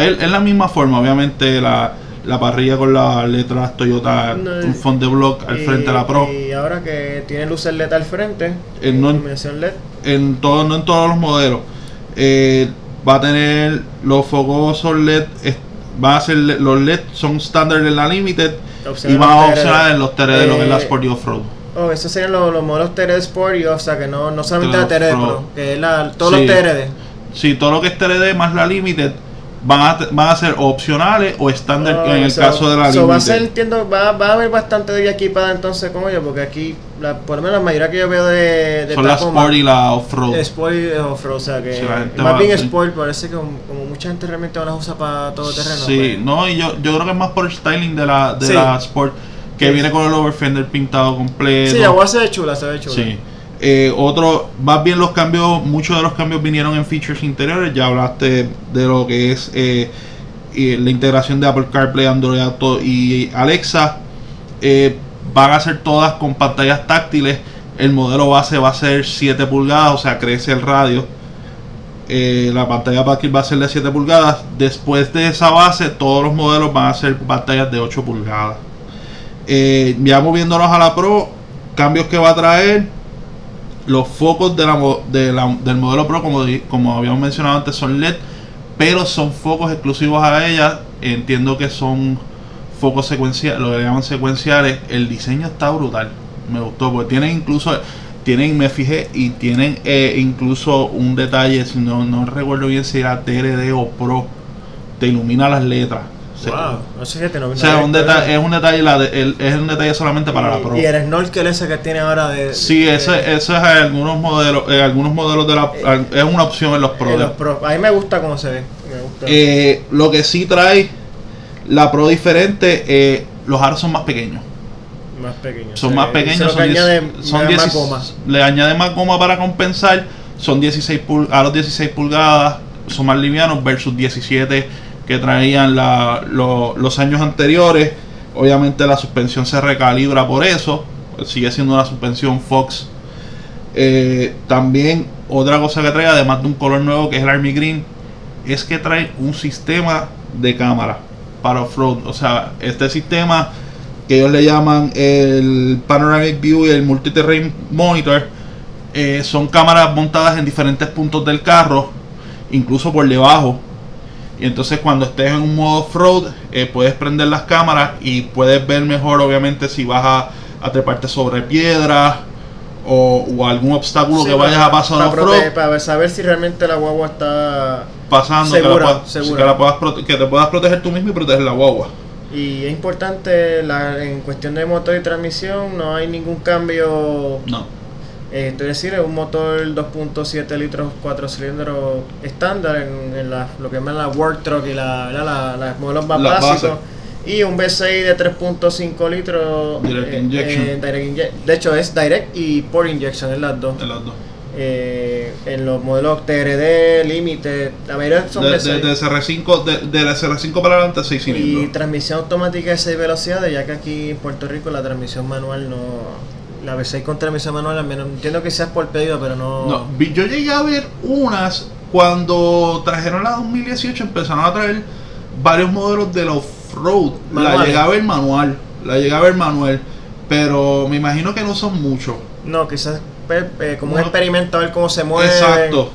Es, es la misma forma, obviamente, la, la parrilla con las letras Toyota, No, un font de block al y- frente de la Pro. Y ahora que tiene luces LED al frente, Eh, no- iluminación LED. En todo, no en todos los modelos. Eh, va a tener los focosos LED. Va a ser los LED son estándar en la Limited y van a TRD. opcionar en los TRD, lo que es la Eh, Sport y Off-Road. Oh, esos serían los, los modelos TRD Sport y o sea que no, no solamente la TRD Pro. que es la, todos Sí. los TRD. Si todo lo que es TRD más la Limited van a, van a ser opcionales o estándar Oh, en el so- caso de la so va a ser, entiendo, va, va a haber bastante de equipada entonces como yo, porque aquí, la, por lo menos la mayoría que yo veo de, de Son la Sport y la Off-Road. Sport y off-road, o sea que Sí, más bien. Sport, parece que como, como mucha gente realmente las usa para todo terreno. Sí, pues. no, y yo, yo creo que es más por el styling de la, de Sí. la Sport, que Sí. viene con el overfender pintado completo. Sí, la guagua se ve chula, se ve chula. Sí. Eh, otro, más bien los cambios, muchos de los cambios vinieron en features interiores. Ya hablaste de lo que es eh, la integración de Apple CarPlay, Android Auto y Alexa. Eh, van a ser todas con pantallas táctiles. El modelo base va a ser 7 pulgadas, o sea, crece el radio. Eh, la pantalla va a ser de 7 pulgadas. Después de esa base, todos los modelos van a ser pantallas de 8 pulgadas. Ya moviéndonos a la Pro, cambios que va a traer. Los focos del modelo Pro, como, habíamos mencionado antes, son LED, pero son focos exclusivos a ella. Entiendo que son focos secuenciales, lo que llaman secuenciales. El diseño está brutal, me gustó, porque tienen incluso, tienen, me fijé, y tienen eh, incluso un detalle, si no, no recuerdo bien si era TRD o Pro, te ilumina las letras. Wow, no sé qué te no o sea, un detalle, es un detalle, la de- el- es un detalle solamente para la Pro. Y el snorkel ese que tiene ahora de. Sí, de- ese, ese es algunos modelos, algunos modelos de la, es una opción en los Pro. eh, los Pro. A mí me gusta cómo se ve. Me gusta. Eh, lo que sí trae la Pro diferente, eh, los aros son más pequeños. más pequeños. Son O sea, más que pequeños, son, lo que 10 añade- son me da 10 más goma. le añade más goma para compensar. Son 16 pul- aros 16 pulgadas, son más livianos versus 17 que traían la- lo- los años anteriores. Obviamente la suspensión se recalibra por eso, sigue siendo una suspensión Fox. Eh, también otra cosa que trae, además de un color nuevo que es el Army Green, es que trae un sistema de cámara para off-road. O sea, este sistema que ellos le llaman el Panoramic View y el Multi-Terrain Monitor eh, son cámaras montadas en diferentes puntos del carro, incluso por debajo. Y entonces cuando estés en un modo off-road, eh, puedes prender las cámaras y puedes ver mejor, obviamente, si vas a, a treparte sobre piedras o, o algún obstáculo Sí, que vayas a pasar para off-road. Para saber si realmente la guagua está. pasando Segura, que, la puedas- segura. que la puedas prote- que te puedas proteger tú mismo y proteger la guagua. Y es importante, la, en cuestión de motor y transmisión, no hay ningún cambio. No. Eh, estoy decir, es un motor 2.7 litros, 4 cilindros estándar en, en la, lo que llaman la Work Truck y la, la, la- las modelos más básicos. Y un V6 de 3.5 litros. Direct injection. direct inje- de hecho, es direct y por injection, es las dos. De las dos. Eh, en los modelos TRD, Limited, la mayoría son De, V6. de, de SR5, de, de la SR5 para adelante, 6 Y cilindros. transmisión automática de 6 velocidades, ya que aquí en Puerto Rico la transmisión manual no. La V6 con transmisión manual, al menos entiendo que sea por pedido, pero no. No, yo llegué a ver unas cuando trajeron la 2018, empezaron a traer varios modelos del off-road. La llegué a ver manual, la llegué a ver manual, pero me imagino que no son muchos. No, quizás pe- pe- como un experimento a ver cómo se mueve. Exacto,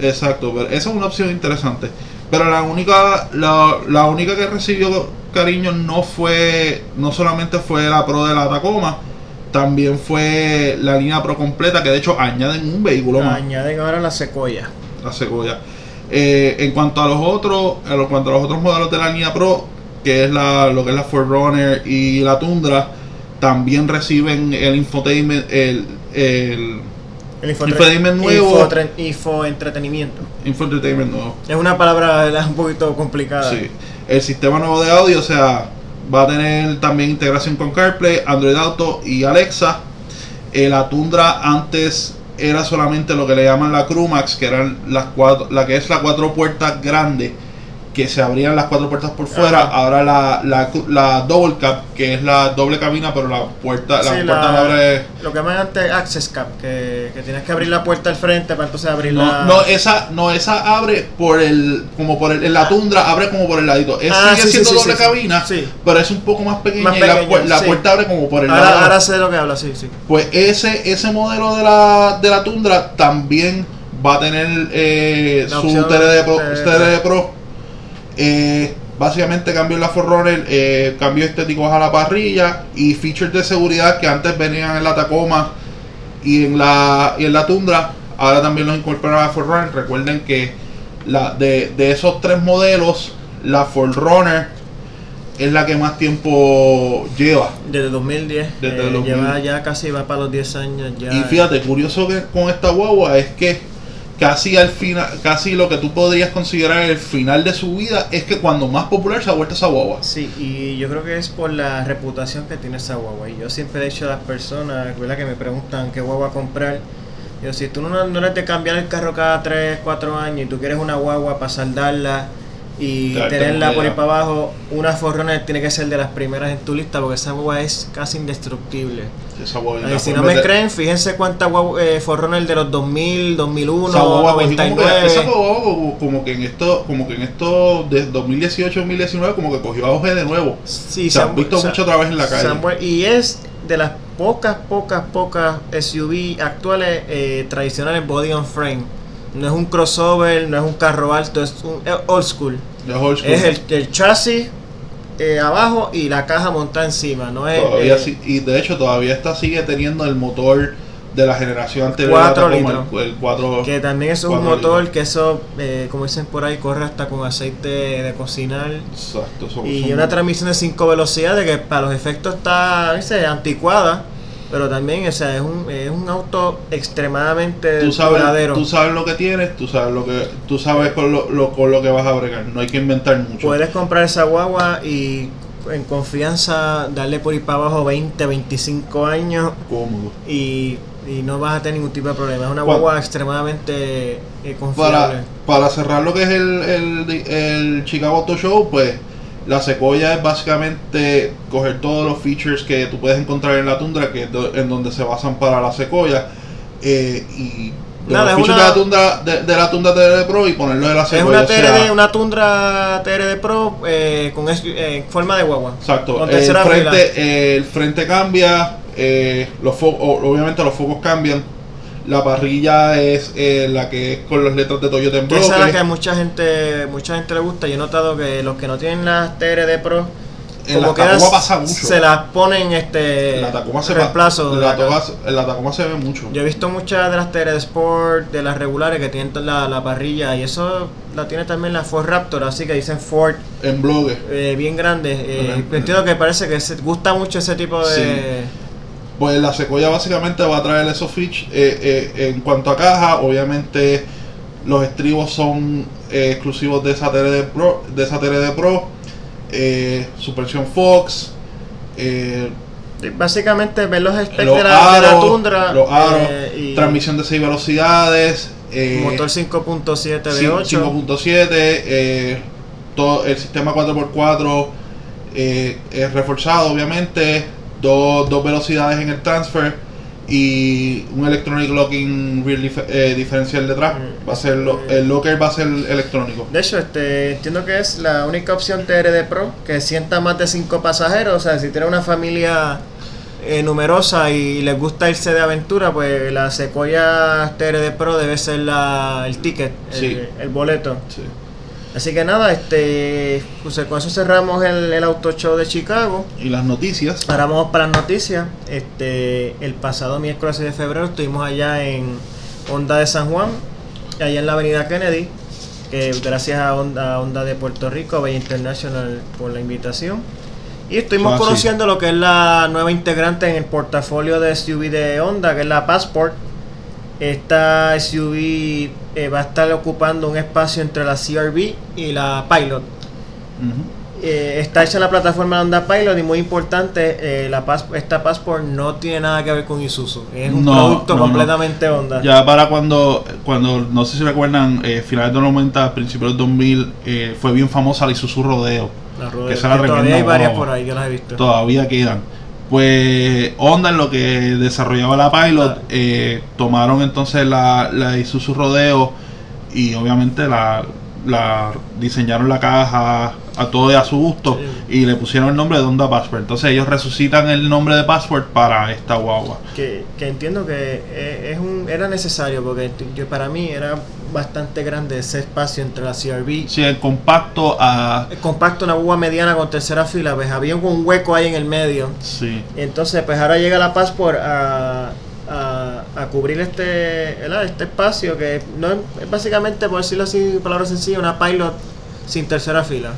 exacto, pero esa es una opción interesante. Pero la única, la, la única que recibió cariño no fue, no solamente fue la Pro de la Tacoma, también fue la línea Pro completa, que de hecho añaden un vehículo más. Añaden ahora la secoya. la Sequoia. Eh, en cuanto a los otros, en cuanto a los otros modelos de la línea Pro, que es la, lo que es la Forerunner y la Tundra, también reciben el infotainment, el, el El Infotainment nuevo. Infoentretenimiento. infotainment nuevo. Es una palabra <laughs> un poquito complicada. Sí. El sistema nuevo de audio, o sea, va a tener también integración con CarPlay, Android Auto y Alexa. Eh, la Tundra antes era solamente lo que le llaman la Crumax, que eran las cuatro, la que es la cuatro puertas grande, que se abrían las cuatro puertas por fuera. Ajá. Ahora la, la, la Double Cap, que es la doble cabina, pero la puerta, la Sí, puerta la- no abre. Lo que llaman antes Access Cap, que, que tienes que abrir la puerta al frente para entonces abrir No, la. no, esa, no, esa abre por el, como por el, en la tundra abre como por el ladito. Es, Ah, sigue sí, siendo sí, doble cabina, sí. pero es un poco más pequeña Más y la, puerta abre como por el Ahora, lado. ahora sé lo que habla, sí, sí. Pues ese, ese modelo de la, de la tundra también va a tener eh, su Pro. TRD. TRD Pro. Eh, básicamente cambió la Forerunner, eh, cambios estéticos a la parrilla y features de seguridad que antes venían en la Tacoma y en la, y en la Tundra, ahora también los incorporan a la Forerunner. Recuerden que la, de, de esos tres modelos, la Forerunner es la que más tiempo lleva. Desde 2010. Desde eh, 2000. Lleva ya casi va para los 10 años. Ya, Y fíjate, curioso que con esta guagua es que casi al final, casi lo que tú podrías considerar el final de su vida es que cuando más popular se ha vuelto esa guagua. Sí, y yo creo que es por la reputación que tiene esa guagua. Y yo siempre he dicho a las personas ¿verdad? que me preguntan qué guagua comprar. Yo, si tú no, no eres de cambiar el carro cada 3, 4 años y tú quieres una guagua para saldarla y tenerla por ahí para abajo, una Forerunner tiene que ser de las primeras en tu lista porque esa guagua es casi indestructible. Esa guagua, Eh, la si no me de- creen, fíjense cuántas eh, Forerunner de los 2000, 2001, esa guagua cogí como que, 99. esa guagua como, que en esto, como que en esto de 2018 2019 como que cogió auge de nuevo. Sí, se han visto se- mucho otra vez en la calle. y es de las pocas, pocas, pocas SUV actuales eh, tradicionales body on frame. No es un crossover, no es un carro alto, es un eh, old school. De old school. Es el, el chasis eh, abajo y la caja montada encima. No es Todavía eh, sí- y de hecho todavía esta sigue teniendo el motor de la generación anterior Cuatro litros. el, el 4 que también es un cuatro motor litros. que eso, eh, como dicen por ahí, corre hasta con aceite de cocinar. Exacto, son- Y son- una transmisión de 5 velocidades que para los efectos está dice, anticuada, pero también o sea, es, un, es un auto extremadamente tú sabes, duradero. tú sabes lo que tienes, tú sabes lo que tú sabes con lo, lo- con lo que vas a bregar, no hay que inventar mucho. Puedes comprar esa guagua y en confianza darle por ir para abajo 20, 25 años Cómodo. y, y no vas a tener ningún tipo de problema. Es una guagua extremadamente eh, confiable. Para, para cerrar lo que es el, el, el Chicago Auto Show, pues la Sequoia es básicamente coger todos los features que tú puedes encontrar en la Tundra, que es do- en donde se basan para la Sequoia, eh, y de Nada, los es una- de la Tundra de, de la Tundra TRD Pro y ponerlo de la Es Sequoia. una o sea, TRD, una Tundra TRD Pro eh, con es- eh, en forma de guagua. Exacto, el frente, el frente cambia, eh, los fo- obviamente los focos cambian, La parrilla es eh, la que es con las letras de Toyota en Que esa es la bloque. que a mucha gente, mucha gente le gusta. Yo he notado que los que no tienen las TRD Pro, En la que Tacoma las- pasa mucho. se las ponen este la Tacoma se reemplazo. la, en la Tacoma se ve mucho. Yo he visto muchas de las TRD Sport, de las regulares que tienen la, la parrilla y eso la tiene también la Ford Raptor, así que dicen Ford En bloque. eh, bien grande. Eh, entiendo que parece que se gusta mucho ese tipo de... Pues la Sequoia básicamente va a traer esos features. eh, eh, en cuanto a caja, obviamente los estribos son eh, exclusivos de esa TRD Pro. De esa TRD Pro eh, Suspensión Fox. Básicamente ver los specs los de la, de Tundra los aros, y transmisión de 6 velocidades. motor 5.7 cin- V8. 5.7, eh, todo el sistema 4x4 eh, es reforzado obviamente, dos, dos velocidades en el transfer y un electronic locking eh, diferencial detrás. Mm. Va a ser lo- el locker va a ser electrónico. De hecho, este, entiendo que es la única opción TRD Pro que sienta más de 5 pasajeros. O sea, si tiene una familia eh, numerosa y les gusta irse de aventura, pues la Sequoia TRD Pro debe ser la, el ticket, el, Sí. el boleto. Sí. Así que nada, este, pues con eso cerramos el, el auto show de Chicago. Y las noticias. Ahora vamos para las noticias. Este, el pasado miércoles 6 de febrero estuvimos allá en Honda de San Juan, allá en la avenida Kennedy. que gracias a Honda, a Honda de Puerto Rico, Bay International por la invitación. Y estuvimos Ah, sí. conociendo lo que es la nueva integrante en el portafolio de SUV de Honda, que es la Passport. Esta SUV eh, va a estar ocupando un espacio entre la CRV y la Pilot. Eh, está hecha en la plataforma Honda Pilot y muy importante, eh, la Pas- esta Passport no tiene nada que ver con Isuzu. Es un No, producto no, no. completamente Honda. Ya para cuando, cuando no sé si recuerdan, eh, finales de los 90, principios del 2000, eh, fue bien famosa la Isuzu Rodeo. La rueda- que que todavía hay varias por ahí que las he visto. todavía quedan. Pues Honda en lo que desarrollaba la Pilot, eh, tomaron entonces la, la Isuzu Rodeo y obviamente la, la diseñaron la caja a todo a su gusto y le pusieron el nombre de Honda Passport. Entonces ellos resucitan el nombre de Passport para esta guagua. que, que entiendo que eh, es un, era necesario porque yo, para mí era bastante grande ese espacio entre la CRV. Sí, el compacto a... Es compacto, una uva mediana con tercera fila, pues había un hueco ahí en el medio. Sí, Entonces, pues ahora llega la Passport a, a, a cubrir este, ¿verdad? este espacio que no es, básicamente, por decirlo así, en palabras sencillas, una Pilot sin tercera fila.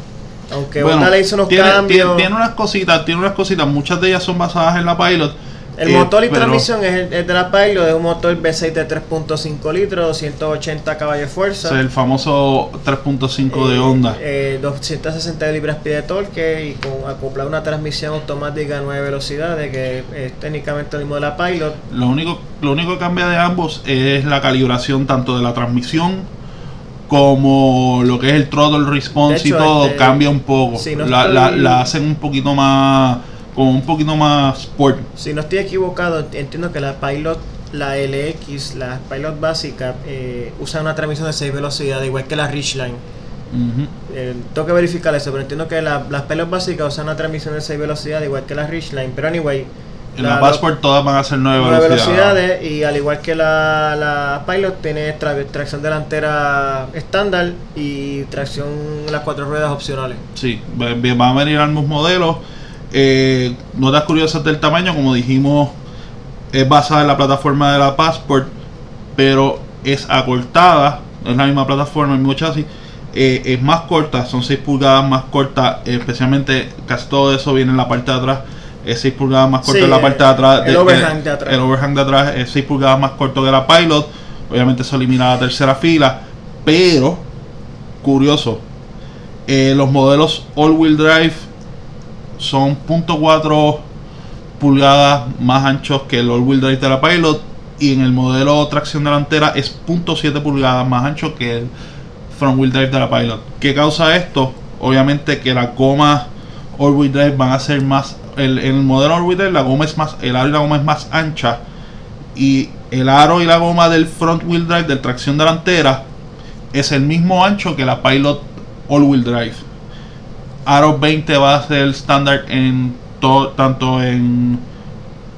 Aunque Bueno, le hizo unos tiene, cambios. tiene- tiene unas cositas, tiene unas cositas, muchas de ellas son basadas en la Pilot. El eh, motor y pero- transmisión es, el- de la Pilot, es un motor V6 de 3.5 litros, 280 caballos de fuerza. Es el famoso 3.5 de Eh, Honda. eh, 260 libras-pie de torque y con acoplada una transmisión automática a 9 velocidades que es técnicamente lo mismo de la Pilot. Lo único, lo único que cambia de ambos es la calibración tanto de la transmisión como lo que es el throttle response hecho, y todo este, cambia un poco. si no la, la- estoy- la hacen un poquito más, como un poquito más sport. Si no estoy equivocado, entiendo que la Pilot, la LX, la Pilot básica, eh, usa una transmisión de 6 velocidades, igual que la Ridgeline. Eh, tengo que verificar eso, pero entiendo que la- las Pilot básicas usan una transmisión de 6 velocidades, igual que la Ridgeline. Pero anyway, En la, Passport todas van a ser 9 nueve velocidades. velocidades y al igual que la, la Pilot tiene tra- tracción delantera estándar y tracción las cuatro ruedas opcionales. Sí, va- va- van a venir ambos modelos. Eh, notas curiosas del tamaño, como dijimos, es basada en la plataforma de la Passport, pero es acortada, es la misma plataforma, el mismo chasis. eh, es más corta, son 6 pulgadas más corta, especialmente casi todo eso viene en la parte de atrás. Es 6 pulgadas más corta Sí, en la parte de atrás. el overhang de atrás. El overhang de atrás es 6 pulgadas más corto que la Pilot. Obviamente eso elimina la tercera fila. Pero, curioso, eh, los modelos all-wheel drive son .4 pulgadas más anchos que el all-wheel drive de la Pilot y en el modelo tracción delantera es .7 pulgadas más ancho que el front-wheel drive de la Pilot. ¿Qué causa esto? Obviamente que las gomas all-wheel drive van a ser más el, el modelo drive la goma es más el aro y la goma es más ancha y el aro y la goma del front-wheel drive de tracción delantera es el mismo ancho que la Pilot all-wheel drive. Aro 20 va a ser el estándar en todo, tanto en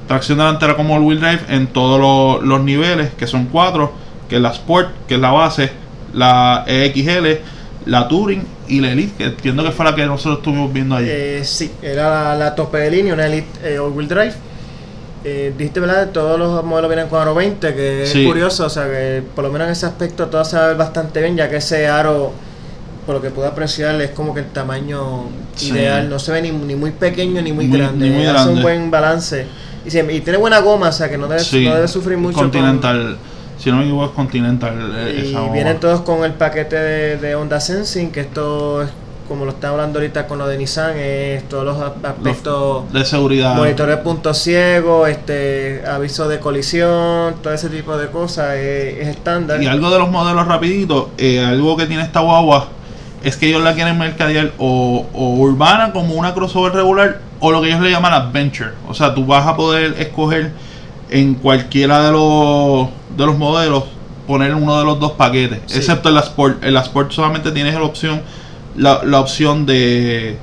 tracción delantera como all-wheel drive en todos los niveles, que son cuatro, que es la Sport, que es la base, la EXL, la Touring y la Elite, que entiendo que fue la que nosotros estuvimos viendo ahí. Eh, sí, era la, la tope de línea, una Elite eh, all-wheel drive. Eh, dijiste, ¿verdad? Todos los modelos vienen con aro 20, que Sí. es curioso, o sea que por lo menos en ese aspecto todo se va a ver bastante bien, ya que ese aro, por lo que puedo apreciar, es como que el tamaño Sí. ideal, no se ve ni, ni muy pequeño ni muy, Muy- grande, ni muy hace grande. un buen balance. Y, y tiene buena goma, o sea que no debe, Sí, no debe sufrir mucho. con- Continental, si no me equivoco, es Continental. eh, y esa vienen todos con el paquete de, de Honda Sensing, que esto es, como lo está hablando ahorita con lo de Nissan, es todos los aspectos, de seguridad. monitor de punto ciego, este, aviso de colisión, todo ese tipo de cosas es, es estándar. Y algo de los modelos rapiditos, eh, algo que tiene esta guagua es que ellos la quieren mercadear o, o urbana como una crossover regular o lo que ellos le llaman adventure. O sea, tú vas a poder escoger en cualquiera de los, de los modelos poner uno de los dos paquetes, Sí. excepto en la Sport. En la Sport solamente tienes la opción la, la opción de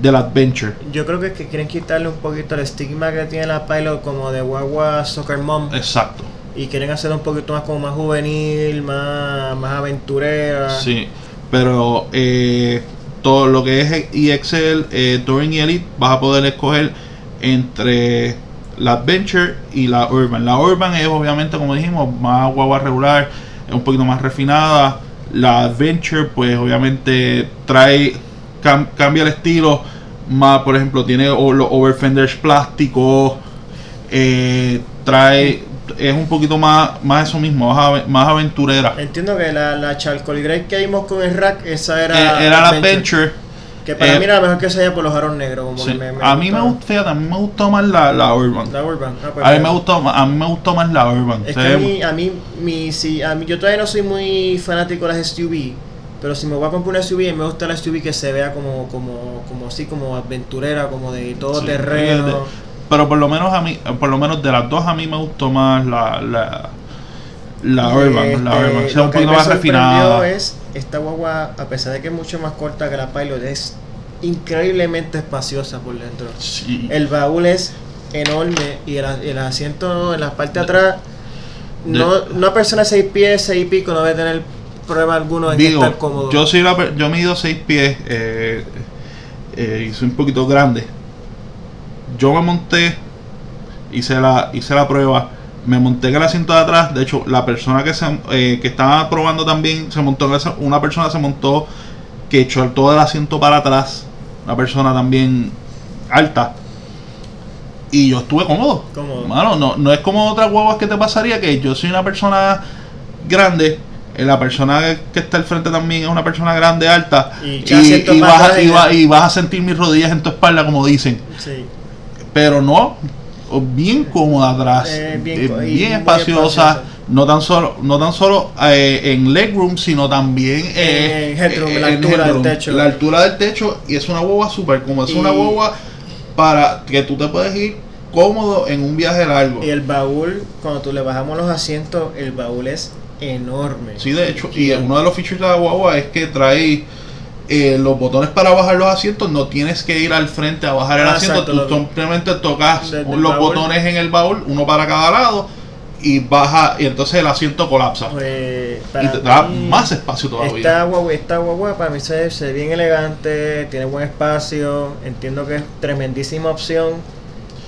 del adventure. Yo creo que, que quieren quitarle un poquito el estigma que tiene la Pilot como de guagua soccer mom Exacto. y quieren hacerlo un poquito más como más juvenil, más, más aventurera. Sí, pero eh, todo lo que es EXL, eh, Touring y Elite, vas a poder escoger entre la Adventure y la Urban. La Urban es obviamente, como dijimos, más guagua regular, es un poquito más refinada. La Adventure, pues obviamente trae, cam- cambia el estilo. Más, por ejemplo, tiene los overfenders plásticos. eh, trae, es un poquito más, más eso mismo, más aventurera. Entiendo que la, la Charcoal Grey que vimos con el rack, esa era, Eh, era la Adventure. Que para Eh, mí era la mejor que se haya por los aros negros. Como Sí. que me, me a mí me gustó, fíjate, a mí me gustó más la, la Urban. La Urban. Ah, pues A mí mira. me gustó, más- a mí me gustó más la Urban. Es que a mí, a mí, mi, si, a mí, yo todavía no soy muy fanático de las SUV, pero si me voy a comprar una SUV, me gusta la SUV que se vea como, como, como así, como aventurera, como de todo Sí, terreno. de- pero por lo menos a mí, por lo menos de las dos a mí me gustó más la la, la Urban, Este, la Urban, o sea, un poquito más refinada. es esta guagua, a pesar de que es mucho más corta que la Pilot, es increíblemente espaciosa por dentro. Sí. El baúl es enorme y el, el asiento en la parte de atrás, De- no, una persona de 6 pies, 6 y pico no debe tener problema alguno en Digo, estar cómodo. yo soy la, yo mido 6 pies eh, eh, y soy un poquito grande. Yo me monté, hice la, hice la prueba, me monté en el asiento de atrás. De hecho, la persona que se, eh, que estaba probando también se montó, en ese- una persona se montó que echó todo el asiento para atrás. Una persona también alta. Y yo estuve cómodo. Cómodo. Mano, no, no es como otras guaguas que te pasaría que yo soy una persona grande. eh, La persona que- está al frente también es una persona grande, alta. Y Y, y vas, a- y vas a sentir mis rodillas en tu espalda, como dicen. Sí. Pero no, bien cómoda atrás, Eh, bien eh, bien espaciosa, espaciosa. no tan solo, no tan solo eh, en legroom, sino también En headroom, la altura del techo. La altura del techo y es una boba súper cómoda, es Y- una boba para que tú te puedes ir cómodo en un viaje largo. Y el baúl, cuando tú le bajamos los asientos, el baúl es enorme. Sí, de hecho, y uno de los features de la guagua es que trae eh, los botones para bajar los asientos, no tienes que ir al frente a bajar el Ah, asiento, exacto, tú simplemente tocas los botones en el baúl, uno para cada lado, y baja, y entonces el asiento colapsa. Pues, y te da más espacio todavía. Esta guagua, esta guagua para mí se, se ve bien elegante, tiene buen espacio, entiendo que es tremendísima opción.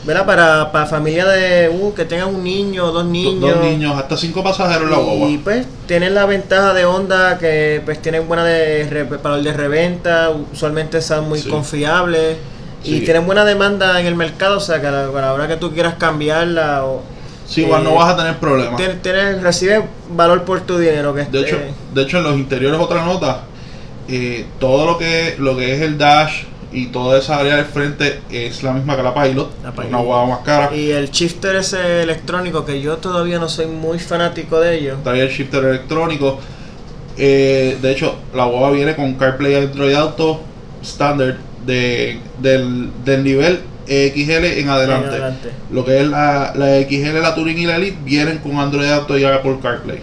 ¿Verdad? Para, para familia de uh, que tengan un niño, dos Do- niños. Dos niños, hasta cinco pasajeros en la guagua. Y pues tienen la ventaja de Honda que pues tienen buena de para el de reventa, usualmente son muy Sí. confiables y Sí. tienen buena demanda en el mercado, o sea que a la, a la hora que tú quieras cambiarla o Sí, igual no eh, vas a tener problemas. tienes, tienes- recibes valor por tu dinero que De esté- hecho, de hecho en los interiores otra nota, eh, todo lo que lo que es el dash y toda esa área del frente es la misma que la Pilot, La es Pilot. una guagua más cara. y el shifter ese electrónico que yo todavía no soy muy fanático de ellos. trae el shifter electrónico. Eh, de hecho, la guagua viene con CarPlay Android Auto standard de, del, del nivel XL en adelante. En adelante. Lo que es la, la XL, la Touring y la Elite vienen con Android Auto y Apple CarPlay.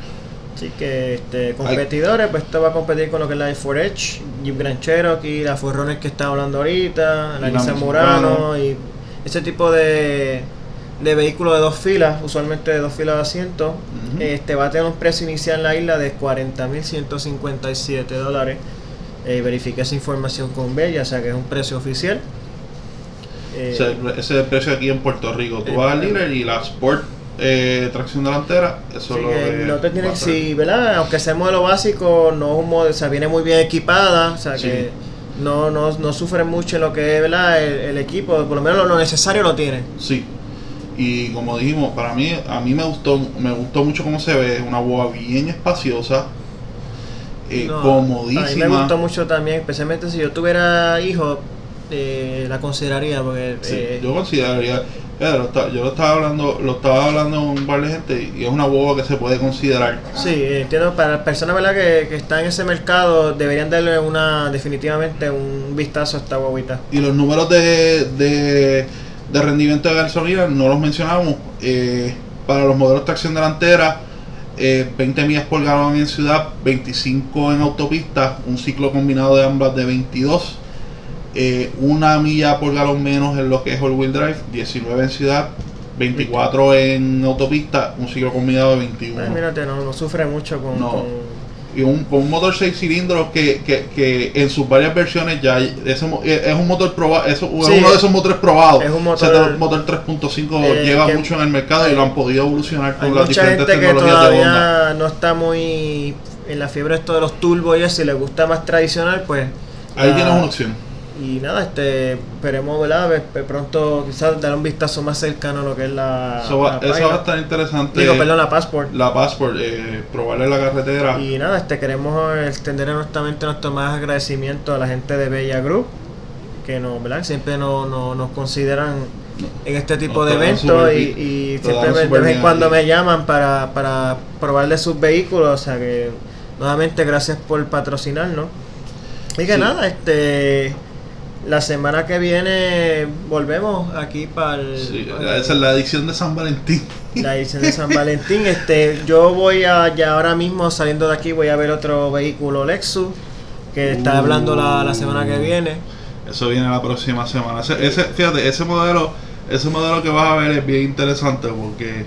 Así que este, competidores, pues esto va a competir con lo que es la i4 Edge, Jeep Grand Cherokee, la Forrones que está hablando ahorita, la Nissan Murano y ese tipo de, de vehículo de dos filas, usualmente de dos filas de asientos, Ujú. este va a tener un precio inicial en la isla de 40.157 dólares. Eh, verifique esa información con Bella, o sea que es un precio oficial. Eh, Ese, ese es el precio aquí en Puerto Rico. Tú Eh, vas al dealer y la Sport eh, tracción delantera, eso Sí, lo que que no te va tiene, a ser. si, ¿verdad? Aunque sea modelo básico, no es un modelo, o sea, viene muy bien equipada, o sea Sí. que no, no, no sufre mucho en lo que es, ¿verdad? El, el equipo, por lo menos lo, lo necesario lo tiene. Sí. Y como dijimos, para mí, a mí me gustó, me gustó mucho cómo se ve, es una boa bien espaciosa, eh, No, comodísima. A mí me gustó mucho también, especialmente si yo tuviera hijos, eh, la consideraría porque Sí, eh, yo consideraría, eh, lo esta- yo lo estaba hablando, lo estaba hablando un par de gente y es una boba que se puede considerar. sí, entiendo, para personas ¿verdad? Que, que están en ese mercado deberían darle una definitivamente un vistazo a esta guaguita. Y los números de, de, de rendimiento de gasolina no los mencionamos. eh, para los modelos de tracción delantera, eh, 20 millas por galón en ciudad, 25 en autopista, un ciclo combinado de ambas de 22. Eh, una milla por galón menos en lo que es all-wheel drive, 19 en ciudad, 24 en autopista, un ciclo combinado de 21. Ay, mírate, no, no sufre mucho con, No. con- y un, con un motor 6 cilindros que, que, que en sus varias versiones ya mo- es un motor probado, es, uno de esos motores probados. es un motor- tra- motor 3.5 Eh, lleva que- mucho en el mercado y lo han podido evolucionar con las diferentes gente que tecnologías de Honda. todavía no está muy en la fiebre esto de los turbos y eso, si les gusta más tradicional, pues... Ahí la- tienes una opción. Y nada, este, esperemos, ¿verdad? Ver- ver Pronto quizás dar un vistazo más cercano a lo que es la... Eso va, la eso va a estar interesante. Digo, perdón, la Passport. La Passport, eh, probarle la carretera. Y nada, este queremos extender honestamente nuestro más agradecimiento a la gente de Bella Group, que nos, ¿verdad? siempre nos, nos, nos consideran en este tipo de eventos y, y siempre me- de vez en cuando me llaman para, para probarle sus vehículos, o sea que nuevamente gracias por patrocinarnos. Y que Sí. nada, este la semana que viene volvemos aquí para el, Sí, esa es la edición de San Valentín. la edición de San <laughs> Valentín. Este, yo voy a, ya ahora mismo saliendo de aquí, voy a ver otro vehículo Lexus que está Uh. hablando la, la semana que viene. Eso viene la próxima semana. Ese, ese- fíjate, ese modelo, ese modelo que vas a ver es bien interesante porque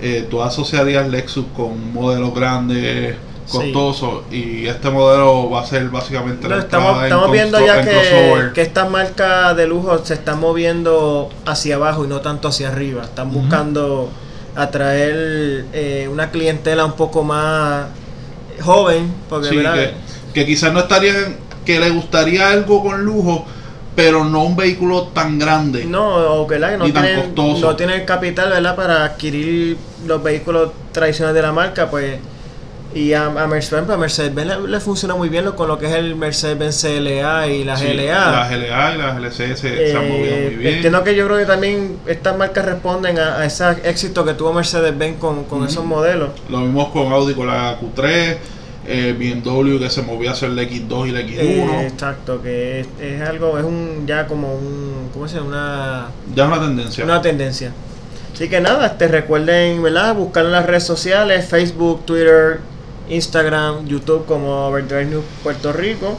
eh, tú asociarías Lexus con un modelo grande, Sí. costoso, y este modelo va a ser básicamente No, la estamos en estamos viendo ya que, que estas marcas de lujo se están moviendo hacia abajo y no tanto hacia arriba. Están buscando atraer eh, una clientela un poco más joven. Porque, Sí, que, que quizás no estarían, que le gustaría algo con lujo, pero no un vehículo tan grande. No, o que, que no, Ni tan tienen, costoso. no tienen el capital ¿verdad? para adquirir los vehículos tradicionales de la marca, pues. Y a, a Mercedes, a Mercedes-Benz le, le funciona muy bien lo- con lo que es el Mercedes-Benz CLA y la Sí, GLA. La GLA y la GLC se, se han movido Eh, muy bien. entiendo que yo creo que también estas marcas responden a, a ese éxito que tuvo Mercedes-Benz con, con esos modelos. Lo vimos con Audi con la Q3, eh, BMW que se movía hacia el X2 y el X1. Eh, exacto, que es, es algo, es un ya como un, ¿cómo se llama? Una, ya es una tendencia. una tendencia. Así que nada, este, recuerden, ¿verdad? Buscar en las redes sociales, Facebook, Twitter, Instagram, YouTube como Overdrive News Puerto Rico.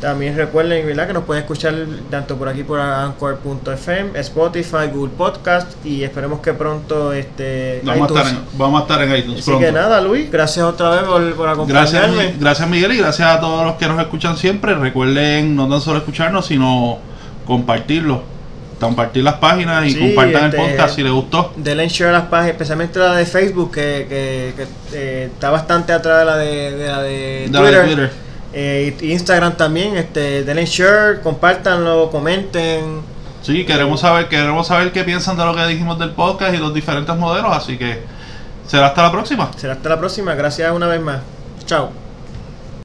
También recuerden, ¿verdad? Que nos pueden escuchar tanto por aquí por Anchor.fm, Spotify, Google Podcast y esperemos que pronto este vamos, a estar en, vamos a estar en iTunes Así pronto. que nada, Luis, gracias otra vez por, por Gracias, acompañarme. Mi- gracias Miguel y gracias a todos los que nos escuchan siempre. Recuerden no tan solo escucharnos, sino compartirlo. Compartir las páginas y Sí, compartan este, el podcast si les gustó. Denle share a las páginas, especialmente la de Facebook, que, que, que, eh, está bastante atrás de la de, de la de Twitter. de Twitter. Eh, Instagram también, este, denle share, compártanlo, comenten. Sí, queremos saber, queremos saber qué piensan de lo que dijimos del podcast y los diferentes modelos, así que será hasta la próxima. Será hasta la próxima, gracias una vez más. Chao.